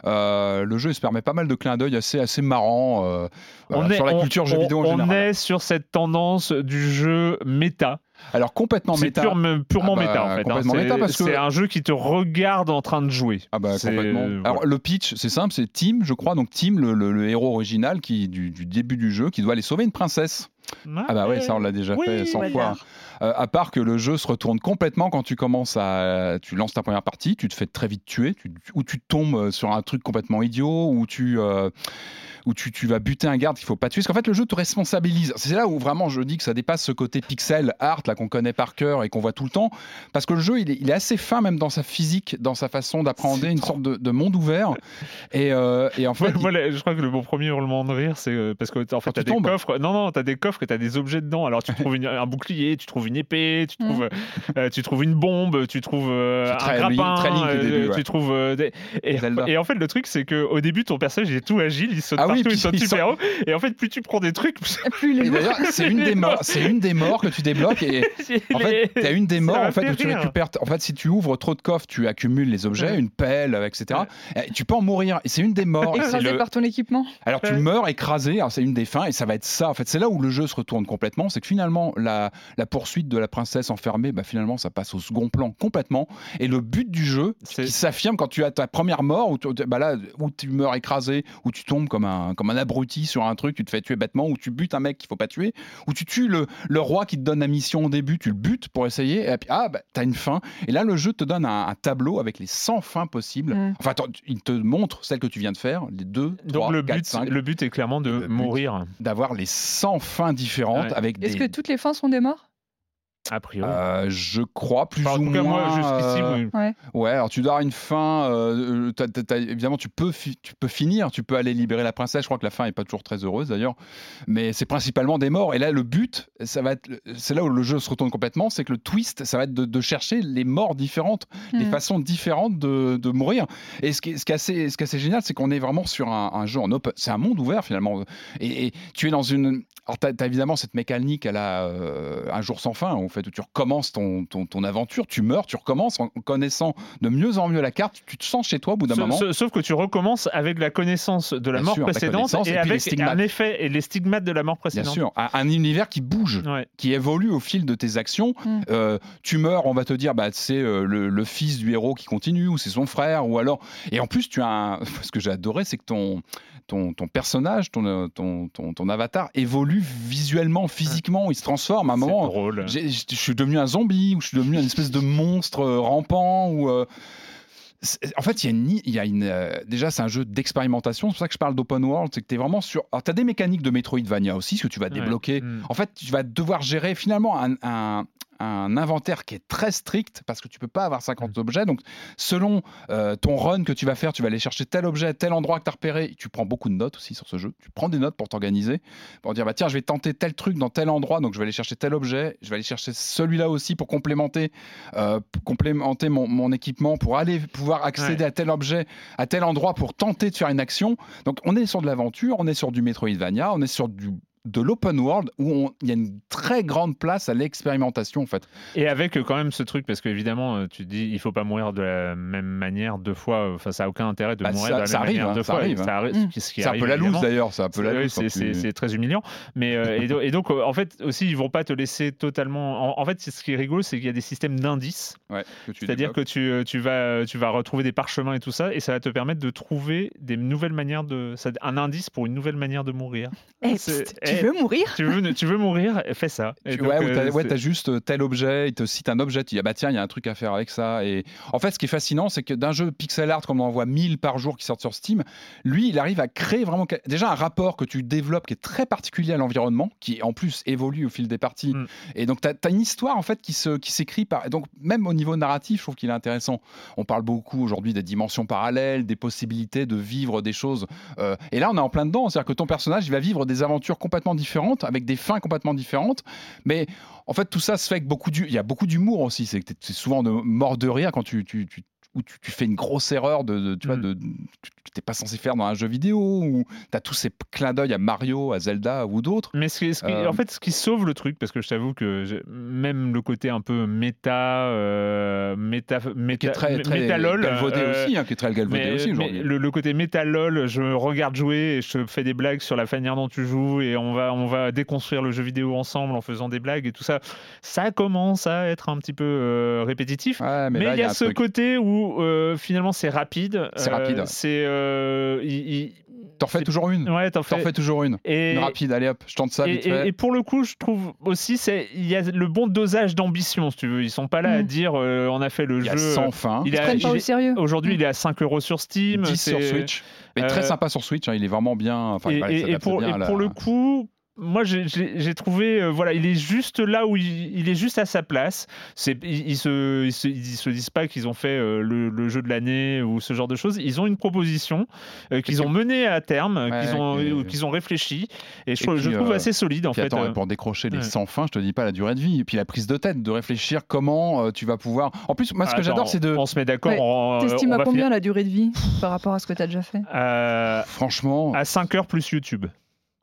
Euh, le jeu il se permet pas mal de clins d'œil assez, assez marrants euh, voilà, sur la on- culture jeux on- vidéo en on général. est sur cette tendance du jeu méta. Alors complètement C'est méta. pure- purement Ah bah, méta en fait. hein. complètement C'est- méta parce que- C'est un jeu qui te regarde en train de jouer. Ah bah complètement. voilà. Alors le pitch, c'est simple, c'est Tim, je crois, donc Tim, le, le- le héros original qui du, du début du jeu, qui doit aller sauver une princesse. Ah bah ouais, ça on l'a déjà Oui, fait 100 voilà. fois. Euh, à part que le jeu se retourne complètement quand tu commences à, tu lances ta première partie, tu te fais très vite tuer, tu, ou tu tombes euh, sur un truc complètement idiot, ou tu euh, où tu, tu vas buter un garde qu'il faut pas tuer. Parce qu'en fait, le jeu te responsabilise. C'est là où vraiment je dis que ça dépasse ce côté pixel art là qu'on connaît par cœur et qu'on voit tout le temps. Parce que le jeu, il est, il est assez fin même dans sa physique, dans sa façon d'appréhender une sorte de, de monde ouvert. Et, euh, et en fait, moi, je crois que le mon premier hurlement de rire, c'est euh, parce que en fait, t'as tu des coffres. Non, non, t'as des coffres et t'as des objets dedans. Alors, tu trouves une- un bouclier, tu trouves une épée, tu Mm. trouves, euh, tu trouves une bombe, tu trouves euh, un très grappin, début, ouais. tu trouves des... et, et en fait, le truc, c'est que au début, ton personnage il est tout agile, il saute Ah partout, super. Et en fait, plus tu prends des trucs, plus lourd. d'ailleurs, c'est une des morts, c'est une des morts que tu débloques et En fait, tu as une des morts en fait, où tu récupères. En fait, si tu ouvres trop de coffres, tu accumules les objets, Ouais. une pelle, etc. Et tu peux en mourir. Et c'est une des morts. Et c'est Écrasé le- par ton équipement. Alors tu meurs écrasé. Alors c'est une des fins et ça va être ça. En fait, c'est là où le jeu se retourne complètement. C'est que finalement la, la poursuite de la princesse enfermée, bah, finalement, ça passe au second plan complètement. Et le but du jeu, qui s'affirme quand tu as ta première mort, où tu, bah là, où tu meurs écrasé, où tu tombes comme un, comme un abruti sur un truc, tu te fais tuer bêtement, où tu butes un mec qu'il faut pas tuer, où tu tues le, le roi qui te donne la mission au début, tu le butes pour essayer, et puis ah, bah, t'as une fin. Et là, le jeu te donne un, un tableau avec les 100 fins possibles. Mm. Enfin, attends, il te montre celle que tu viens de faire, les deux, Donc trois, le quatre, but, cinq, le but est clairement de mourir, d'avoir les 100 fins différentes Ouais. avec des. Est-ce que toutes les fins sont des morts? A priori. Euh, je crois plus Enfin, ou moins. moi, jusqu'ici, euh, oui. Ouais, alors tu dois avoir une fin. euh, t'as- t'as- t'as- évidemment, tu peux, fi- tu peux finir, tu peux aller libérer la princesse. Je crois que la fin est pas toujours très heureuse d'ailleurs, mais c'est principalement des morts. Et là, le but, ça va être, c'est là où le jeu se retourne complètement, c'est que le twist, ça va être de, de chercher les morts différentes, les Hmm. façons différentes de, de mourir. Et ce qui est, ce qui est assez, ce qui est assez génial, c'est qu'on est vraiment sur un, un jeu en open. C'est un monde ouvert finalement. Et, et tu es dans une. Alors, tu as, évidemment cette mécanique à la euh, un jour sans fin, en fait, où tu recommences ton, ton, ton aventure, tu meurs, tu recommences en connaissant de mieux en mieux la carte, tu te sens chez toi au bout d'un moment. sa- Sauf que tu recommences avec la connaissance de la Bien mort sûr, précédente et et puis les avec un effet et les stigmates de la mort Bien précédente. sûr, un, un univers qui bouge. Ouais. qui évolue au fil de tes actions. Mm. Euh, tu meurs, on va te dire, bah, c'est euh, le, le fils du héros qui continue, ou c'est son frère, ou alors. Et en plus, tu as un... ce que j'ai adoré, c'est que ton, ton, ton personnage, ton, ton, ton, avatar évolue visuellement, physiquement, il se transforme. À un moment, drôle. je suis devenu un zombie ou je suis devenu une espèce de monstre euh, rampant ou. euh, en fait, il y a une, il y a une euh, déjà c'est un jeu d'expérimentation. C'est pour ça que je parle d'open world, c'est que tu es vraiment sur. Alors, tu as des mécaniques de Metroidvania aussi, ce que tu vas débloquer. Mm. En fait, tu vas devoir gérer finalement un, un- un inventaire qui est très strict parce que tu peux pas avoir 50 objets. Donc, selon euh, ton run que tu vas faire, tu vas aller chercher tel objet, tel endroit que tu as repéré. Tu prends beaucoup de notes aussi sur ce jeu. Tu prends des notes pour t'organiser, pour dire bah tiens, je vais tenter tel truc dans tel endroit, donc je vais aller chercher tel objet. Je vais aller chercher celui-là aussi pour complémenter, euh, pour complémenter mon, mon équipement, pour aller pouvoir accéder à tel objet, à tel endroit pour tenter de faire une action. Donc, on est sur de l'aventure, on est sur du Metroidvania, on est sur du de l'open world où il y a une très grande place à l'expérimentation en fait. Et avec euh, quand même ce truc, parce qu'évidemment, euh, tu te dis, il faut pas mourir de la même manière deux fois. Enfin, ça a aucun intérêt de Bah, mourir ça- de la ça même arrive, manière hein, deux ça fois. arrive, arri- hein. ce qui C'est un peu la loose d'ailleurs, c'est un peu la Oui, loose. c'est- quand c'est tu- c'est très humiliant. Mais euh, et, do- et donc, euh, en fait, aussi, ils vont pas te laisser totalement. En, en fait, c'est- ce qui est rigolo, c'est qu'il y a des systèmes d'indices. Ouais, C'est-à-dire que tu, euh, tu, vas, tu vas retrouver des parchemins et tout ça, et ça va te permettre de trouver des nouvelles manières de. Un indice pour une nouvelle manière de mourir. Tu veux mourir Tu veux, tu veux mourir Fais ça. Et Tu- donc, ouais, euh, t'as ouais, t'as juste euh, tel objet, il te cite un objet, tu dis ah bah tiens, il y a un truc à faire avec ça. Et en fait, ce qui est fascinant, c'est que d'un jeu pixel art comme on en voit 1000 par jour qui sortent sur Steam, lui, il arrive à créer vraiment déjà un rapport que tu développes qui est très particulier à l'environnement, qui en plus évolue au fil des parties. Mm. Et donc, tu as, une histoire en fait qui se- qui s'écrit par. Donc, même au niveau narratif, je trouve qu'il est intéressant. On parle beaucoup aujourd'hui des dimensions parallèles, des possibilités de vivre des choses. euh, et là, on est en plein dedans. C'est-à-dire que ton personnage, il va vivre des aventures complètement différentes, avec des fins complètement différentes. Mais en fait, tout ça se fait avec beaucoup d'humour. Il y a beaucoup d'humour aussi. C'est souvent de mort de rire quand tu, tu, tu- où tu, tu fais une grosse erreur de, de- tu vois, Mm. de, tu n'es pas censé faire dans un jeu vidéo, ou tu as tous ces clins d'œil à Mario, à Zelda ou d'autres. Mais ce qui, ce qui- Euh, en fait, ce qui sauve le truc, parce que je t'avoue que même le côté un peu méta, euh, méta, méta, Qui est très, très métalol, galvaudé euh, aussi, hein, qui est très galvaudé mais, aussi aujourd'hui. le, le côté métalol, je regarde jouer et je fais des blagues sur la manière dont tu joues et on va, on va déconstruire le jeu vidéo ensemble en faisant des blagues et tout ça. Ça commence à être un petit peu répétitif. Ouais, Mais il y a, ce truc. côté où euh, finalement c'est rapide. C'est Euh, rapide. C'est. euh, il- il- T'en refais c'est- toujours une. Ouais, t'en fais. refais toujours une. Et, Une rapide, allez hop, je tente ça et, vite et- fait. et pour le coup, je trouve aussi, c'est il y a le bon dosage d'ambition, si tu veux. Ils sont pas là à Mm. dire euh, on a fait le Il y a jeu. 100 fins, il Ils a- pas au sérieux. Aujourd'hui, il est à 5 euros sur Steam. 10 sur Switch. Mais euh, très sympa sur Switch, hein, il est vraiment bien. Enfin, et, voilà, il et- et s'adapte pour, bien et à la- pour le coup, moi j'ai- trouvé, euh, voilà, il est juste là où il, il est juste à sa place. C'est, ils, ils se, ils, se, ils se disent pas qu'ils ont fait euh, le, le jeu de l'année ou ce genre de choses. Ils ont une proposition euh, qu'ils ont menée à terme, Ouais, qu'ils ont, et- euh, qu'ils ont réfléchi, et je, Et trouve- je puis, trouve euh, assez solide en fait. attends, euh. pour décrocher les ouais. 100 fins, je te dis pas la durée de vie. Et puis la prise de tête, de réfléchir comment euh, tu vas pouvoir. En plus, moi, ce que j'adore, c'est de. On se met d'accord. Ouais. on- T'estimes à combien finir- la durée de vie par rapport à ce que t'as déjà fait? Euh, Franchement, À 5 heures plus YouTube.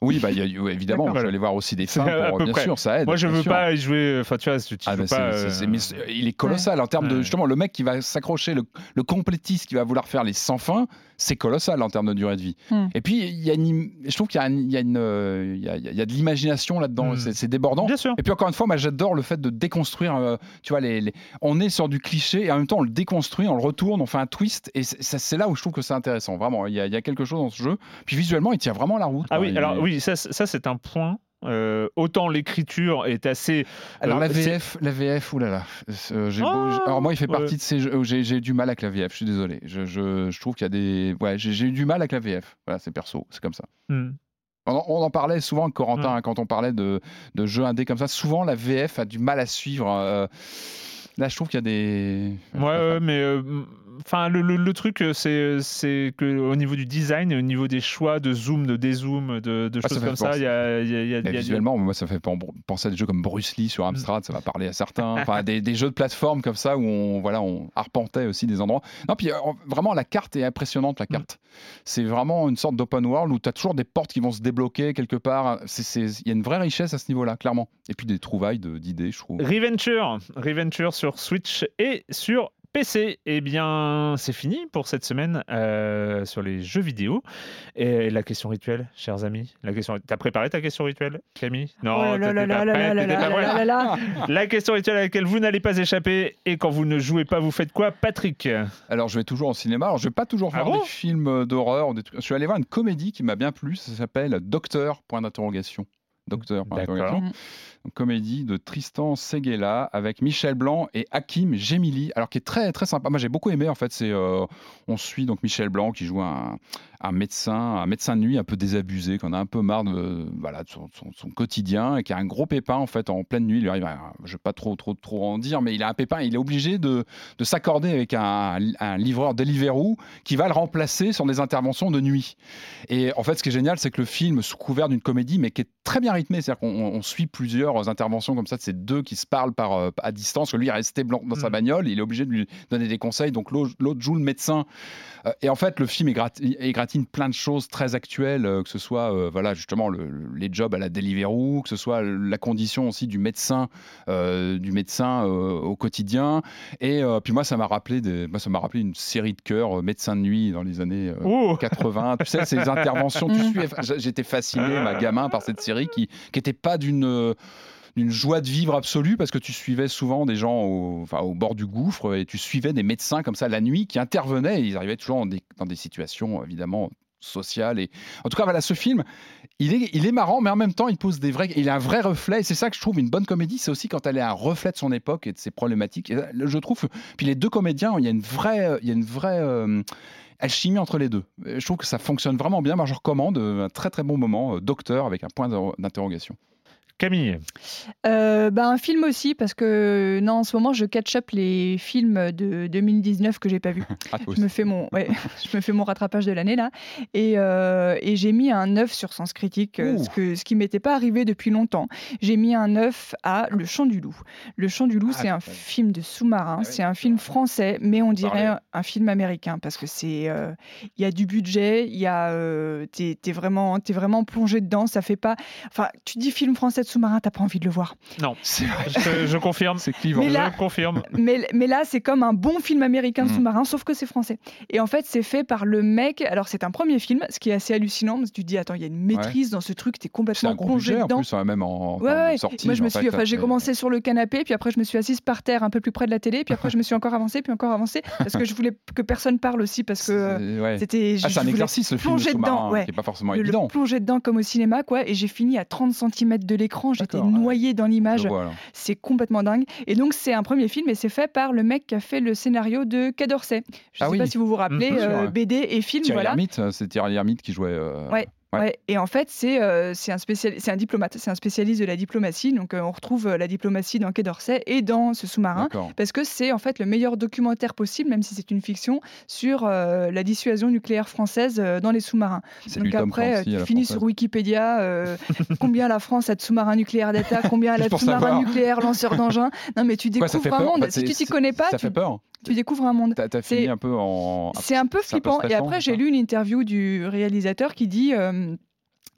Oui, bah, y a- évidemment, je vais aller voir aussi des à pour, bien près. sûr, ça aide. Moi, je bien veux sûr. pas y jouer. Enfin, tu vois, tu tu Ah, bah, pas. euh, mais il est colossal en termes de justement le mec qui va s'accrocher le, le complétiste qui va vouloir faire les 100 fins c'est colossal en termes de durée de vie Hmm. et puis il y a une je trouve qu'il y a, un- il y a euh, il y a, il y a de l'imagination là-dedans Hmm. c'est débordant Bien sûr. et puis encore une fois moi j'adore le fait de déconstruire euh, tu vois les, les- on est sur du cliché et en même temps on le déconstruit on le retourne on fait un twist et c'est- là où je trouve que c'est intéressant vraiment il y, a, il y a quelque chose dans ce jeu puis visuellement il tient vraiment la route Ah quoi. oui, Il- alors oui, ça, ça c'est un point. Euh, autant l'écriture est assez. Alors euh, la c'est- VF, la VF, oulala. Euh, beau- Ah, alors moi, il fait ouais. partie de ces jeux où j'ai eu du mal avec la VF. Je suis désolé. Je, je- je trouve qu'il y a des, ouais, j'ai eu du mal avec la VF. Voilà, c'est perso, c'est comme ça. Hmm. On en, on en parlait souvent avec Corentin Mm. hein, quand on parlait de, de jeux indés comme ça. Souvent, la VF a du mal à suivre. euh, là, je trouve qu'il y a des. Ouais, ouais, mais euh, enfin le, le- le truc euh, c'est c'est que au niveau du design, au niveau des choix de zoom, de dézoom, de, de Ah, choses comme ça, il y a, y a- il y a- Mais il y a- visuellement, moi, ça fait pen- penser à des jeux comme Bruce Lee sur Amstrad, ça va parler à certains. Enfin, des, des jeux de plateforme comme ça où on, voilà, on arpentait aussi des endroits. Non, puis euh, vraiment, la carte est impressionnante, la carte. C'est vraiment une sorte d'open world où tu as toujours des portes qui vont se débloquer quelque part. Il y a une vraie richesse à ce niveau-là, clairement. Et puis des trouvailles de- d'idées, je trouve. Reventure, Reventure sur Switch et sur PC. Eh bien, c'est fini pour cette semaine euh, sur les jeux vidéo. Et la question rituelle, chers amis? La question. T'as préparé ta question rituelle, Camille? Non. La question rituelle à laquelle vous n'allez pas échapper. Et quand vous ne jouez pas, vous faites quoi, Patrick? Alors, je vais toujours au cinéma. Alors, je vais pas toujours Ah voir bon? des films d'horreur. ou des trucs- Je suis allé voir une comédie qui m'a bien plu. Ça s'appelle Docteur, point d'interrogation. Docteur. d'interrogation. Mm. Donc, comédie de Tristan Seguela avec Michel Blanc et Hakim Gemili, alors qui est très très sympa. Moi j'ai beaucoup aimé en fait. C'est euh, on suit donc Michel Blanc qui joue un, un médecin, un médecin de nuit un peu désabusé, qu'on a un peu marre de voilà de son, son- son quotidien et qui a un gros pépin en fait en pleine nuit. Il lui arrive, un- je vais pas trop trop trop en dire, mais il a un pépin. Il est obligé de, de s'accorder avec un, un livreur Deliveroo qui va le remplacer sur des interventions de nuit. Et en fait, ce qui est génial, c'est que le film, sous couvert d'une comédie, mais qui est très bien rythmé, c'est-à-dire qu'on on suit plusieurs interventions comme ça de ces deux qui se parlent par, euh, à distance, que lui est resté blanc dans sa Mm. bagnole, il est obligé de lui donner des conseils, donc l'autre joue le médecin. Euh, et en fait, le film égrati- égratigne plein de choses très actuelles, euh, que ce soit voilà, justement le- le- les jobs à la Deliveroo, que ce soit la condition aussi du médecin, du médecin au quotidien. Et puis moi, ça m'a rappelé, des- moi, ça m'a rappelé une série de cœurs, médecin de nuit dans les années euh, Oh 80. Tu sais, ces interventions, tu suis, j'étais fasciné, ma gamin, par cette série qui n'était pas d'une euh, d'une joie de vivre absolue parce que tu suivais souvent des gens au, bord du gouffre et tu suivais des médecins comme ça la nuit qui intervenaient. Et ils arrivaient toujours dans des, situations évidemment sociales et en tout cas voilà ce film il est, marrant mais en même temps il pose des vrais il a un vrai reflet et c'est ça que je trouve une bonne comédie. C'est aussi quand elle est un reflet de son époque et de ses problématiques. Et je trouve puis les deux comédiens il y a une vraie il y a une vraie euh, alchimie entre les deux. Je trouve que ça fonctionne vraiment bien. Moi, je recommande euh, un très très bon moment, euh, Docteur, avec un point d'inter- d'interrogation. Camille, Euh, bah, un film aussi, parce que non, en ce moment, je catch up les films de 2019 que j'ai pas vus. Ah, Je me fais mon, ouais, je me fais mon rattrapage de l'année là, et, euh, et j'ai mis un 9 sur Sens Critique, euh, Ouh. ce, que, ce qui m'était pas arrivé depuis longtemps. J'ai mis un 9 à Le Chant du Loup. Le Chant du Loup, Ah, c'est un film de sous-marin, Ah oui, c'est un film français, mais on dirait un film américain parce que c'est, euh, il y a du budget, il y a, t'es, t'es vraiment, t'es vraiment plongé dedans. Ça fait pas, enfin, tu dis film français de sous-marin, t'as pas envie de le voir. non, je, je confirme. C'est clivant. Mais là- Je confirme. mais, mais là, c'est comme un bon film américain de Mm. sous-marin, sauf que c'est français. Et en fait, c'est fait par le mec. Alors, c'est un premier film, ce qui est assez hallucinant. Parce que tu te dis, attends, il y a une maîtrise dans ce truc, t'es complètement plongé budget en dedans. plus, hein, même en, Ouais, ouais. de sortie. Moi, je me en suis, fait, enfin, j'ai euh, commencé sur le canapé, puis après, je me suis assise par terre, un peu plus près de la télé, puis après, je me suis encore avancée, puis encore avancée, parce que je voulais que personne parle aussi, parce que euh, c'était. Ah, c'est un exercice le film plonger sous-marin, dedans, ouais. qui n'est pas forcément le- le évident. plonger dedans comme au cinéma, quoi. Et j'ai fini à 30 cm de l'écran, j'étais D'accord, ouais. noyée dans l'image. C'est complètement dingue. Et donc, c'est un premier film et c'est fait par le mec qui a fait le scénario de Quai d'Orsay. Je ne Ah sais oui. pas si vous vous rappelez, Mhm. Bien sûr, euh. BD et film, Thierry voilà. Euh, c'est Thierry Lhermitte qui jouait. euh, Ouais. Ouais. Ouais, et en fait, c'est euh, un, un diplomate, c'est un spécialiste de la diplomatie. Donc, euh, on retrouve euh, la diplomatie dans Quai d'Orsay et dans ce sous-marin. Parce que c'est en fait le meilleur documentaire possible, même si c'est une fiction, sur euh, la dissuasion nucléaire française dans les sous-marins. Donc après, tu finis sur Wikipédia, combien la France a de sous-marins nucléaires d'attaque, combien elle a de sous-marins nucléaires lanceurs d'engins. Non, mais tu découvres un monde. En fait, si tu t'y connais pas, Ça tu, fait peur. tu découvres un monde. T'as C'est- fini un peu en. C'est un peu c'est un peu flippant. et après, j'ai lu une interview du réalisateur qui dit. euh,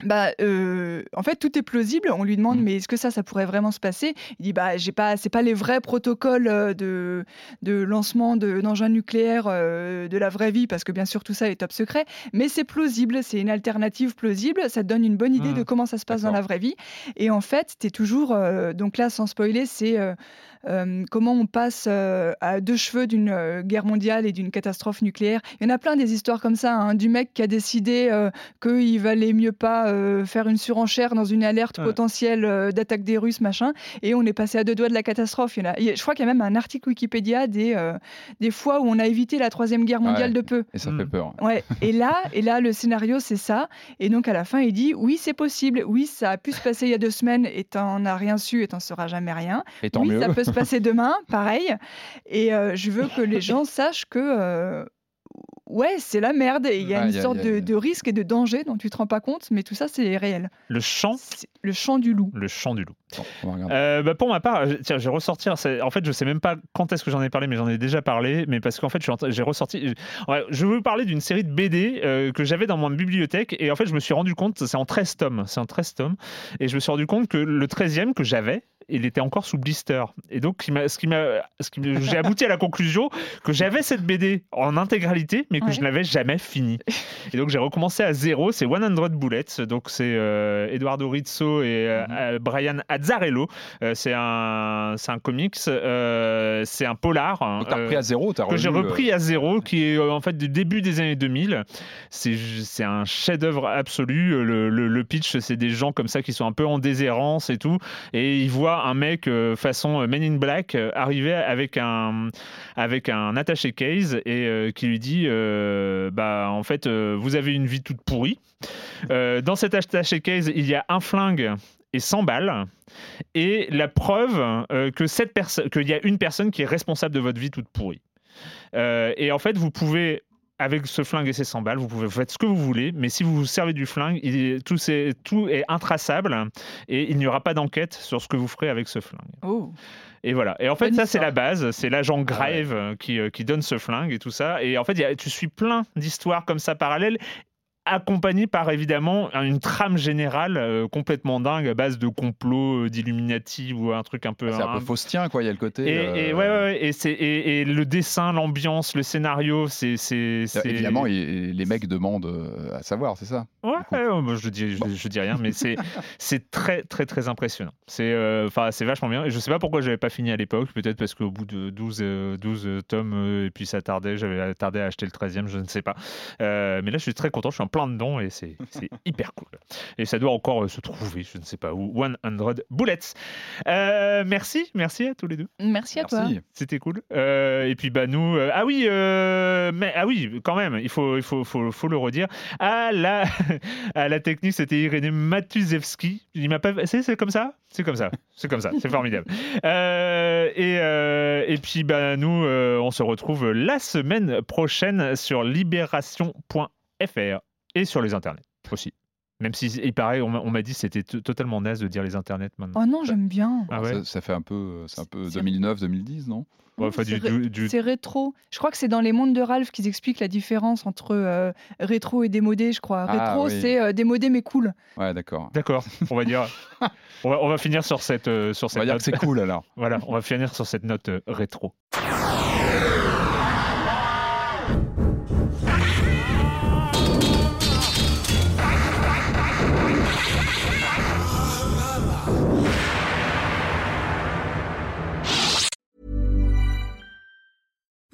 bah, euh, en fait, tout est plausible. On lui demande, Mm. mais est-ce que ça, ça pourrait vraiment se passer? Il dit, bah, j'ai pas, c'est pas les vrais protocoles de, de lancement de- d'engins nucléaires euh, de la vraie vie, parce que bien sûr, tout ça est top secret. Mais c'est plausible, c'est une alternative plausible. Ça te donne une bonne idée de comment ça se passe dans la vraie vie. Et en fait, tu es toujours. euh, donc là, sans spoiler, c'est euh, comment on passe euh, à deux cheveux d'une euh, guerre mondiale et d'une catastrophe nucléaire. Il y en a plein des histoires comme ça, hein, du mec qui a décidé euh, qu'il valait mieux pas euh, faire une surenchère dans une alerte Ouais. potentielle euh, d'attaque des Russes, machin, et on est passé à deux doigts de la catastrophe. Il y en a, il y a- je crois qu'il y a même un article Wikipédia des, euh, des fois où on a évité la troisième guerre mondiale Ouais. de peu. Et ça Mm. fait peur. Ouais, et là, et là, le scénario, c'est ça. Et donc, à la fin, il dit Oui, c'est possible. Oui, ça a pu se passer il y a deux semaines et t'en as rien su et t'en sauras jamais rien. Et tant oui, mieux. ça peut se passer demain, pareil. Et euh, je veux que les gens sachent que. Ouais, c'est la merde et il y a une y a- sorte y a- de, de risque et de danger dont tu te rends pas compte, mais tout ça c'est réel. Le chant, le chant du loup. le chant du loup. Bon. Euh, bah, pour ma part, je- tiens, je vais ressortir. En fait, je sais même pas quand est-ce que j'en ai parlé, mais j'en ai déjà parlé. Mais parce qu'en fait, je suis en train- j'ai ressorti. je- ouais, je veux vous parler d'une série de BD euh, que j'avais dans mon bibliothèque. Et en fait, je me suis rendu compte, c'est en 13 tomes. C'est en 13 tomes. Et je me suis rendu compte que le 13e que j'avais, il était encore sous blister. Et donc, ce qui m'a, ce qui me- j'ai abouti à la conclusion que j'avais cette BD en intégralité, mais que Ouais. je n'avais jamais fini. Et donc j'ai recommencé à zéro. C'est 100 Bullets. Donc c'est euh, Eduardo Rizzo et euh, euh, Brian Azzarello. Euh, c'est un, c'est un comics. euh, c'est un polar. hein, repris à zéro, que j'ai repris à zéro, qui est euh, en fait du début des années 2000. C'est c'est un chef-d'œuvre absolu. Le, le- le pitch, c'est des gens comme ça qui sont un peu en déshérence et tout, et ils voient un mec euh, façon Men in Black arriver avec un avec un attaché case et euh, qui lui dit euh, bah en fait euh, vous avez une vie toute pourrie. Euh, dans cet attaché case, il y a un flingue et 100 balles. Et la preuve qu'il y a une personne qui est responsable de votre vie toute pourrie. Et en fait, vous pouvez, avec ce flingue et ces 100 balles, vous pouvez faire ce que vous voulez, mais si vous vous servez du flingue, il tout, est intraçable et il n'y aura pas d'enquête sur ce que vous ferez avec ce flingue. Oh. Et voilà. Et en fait, Bonne ça, c'est la base. C'est l'agent Ah Grave euh, qui, euh, qui donne ce flingue et tout ça. Et en fait, il y a- tu suis plein d'histoires comme ça parallèles accompagné par évidemment une trame générale euh, complètement dingue à base de complots euh, d'Illuminati ou un truc un peu C'est un peu faustien, quoi. Il y a le côté. et, euh, et ouais, ouais, ouais, et, c'est- et, et le dessin, l'ambiance, le scénario, c'est. c'est- c'est- Évidemment, et- les mecs demandent euh, à savoir, c'est ça. Ouais, moi, je dis, je, je dis rien, mais c'est c'est très très très impressionnant. C'est euh, enfin c'est vachement bien. Et je sais pas pourquoi j'avais pas fini à l'époque. Peut-être parce qu'au bout de 12 euh, 12 tomes euh, et puis ça tardait, j'avais tardé à acheter le 13e, je ne sais pas. Euh, mais là, je suis très content. Je suis en plein dedans et c'est hyper cool. Et ça doit encore euh, se trouver, je ne sais pas où. 100 bullets. Euh, merci, merci à tous les deux. Merci à toi. Merci. C'était cool. Euh, et puis bah nous, euh, ah oui, euh, mais ah oui, quand même, il faut, il faut, faut, faut le redire. À la, à la technique, c'était Irénée Matuzewski. Il m'a pas, c'est, c'est comme ça, c'est comme ça, c'est comme ça, c'est formidable. Euh, et, euh, et puis bah nous, euh, on se retrouve la semaine prochaine sur libération.fr et sur les internets aussi. Même si il paraît, on m'a, on dit que c'était totalement naze de dire les internets maintenant. Oh non, j'aime bien. Ah ouais. ça, ça fait un peu, c'est un peu C'est- 2009-2010, non? Ouais, enfin, c'est ré- du- rétro. Je crois que c'est dans les mondes de Ralph qu'ils expliquent la différence entre euh, rétro et démodé, je crois. Ah, rétro, oui. c'est euh, démodé mais cool. Ouais, d'accord. D'accord, on va dire. On va, on va finir sur cette, euh, sur On cette va dire note. que c'est cool alors. Voilà, on va finir sur cette note euh, rétro.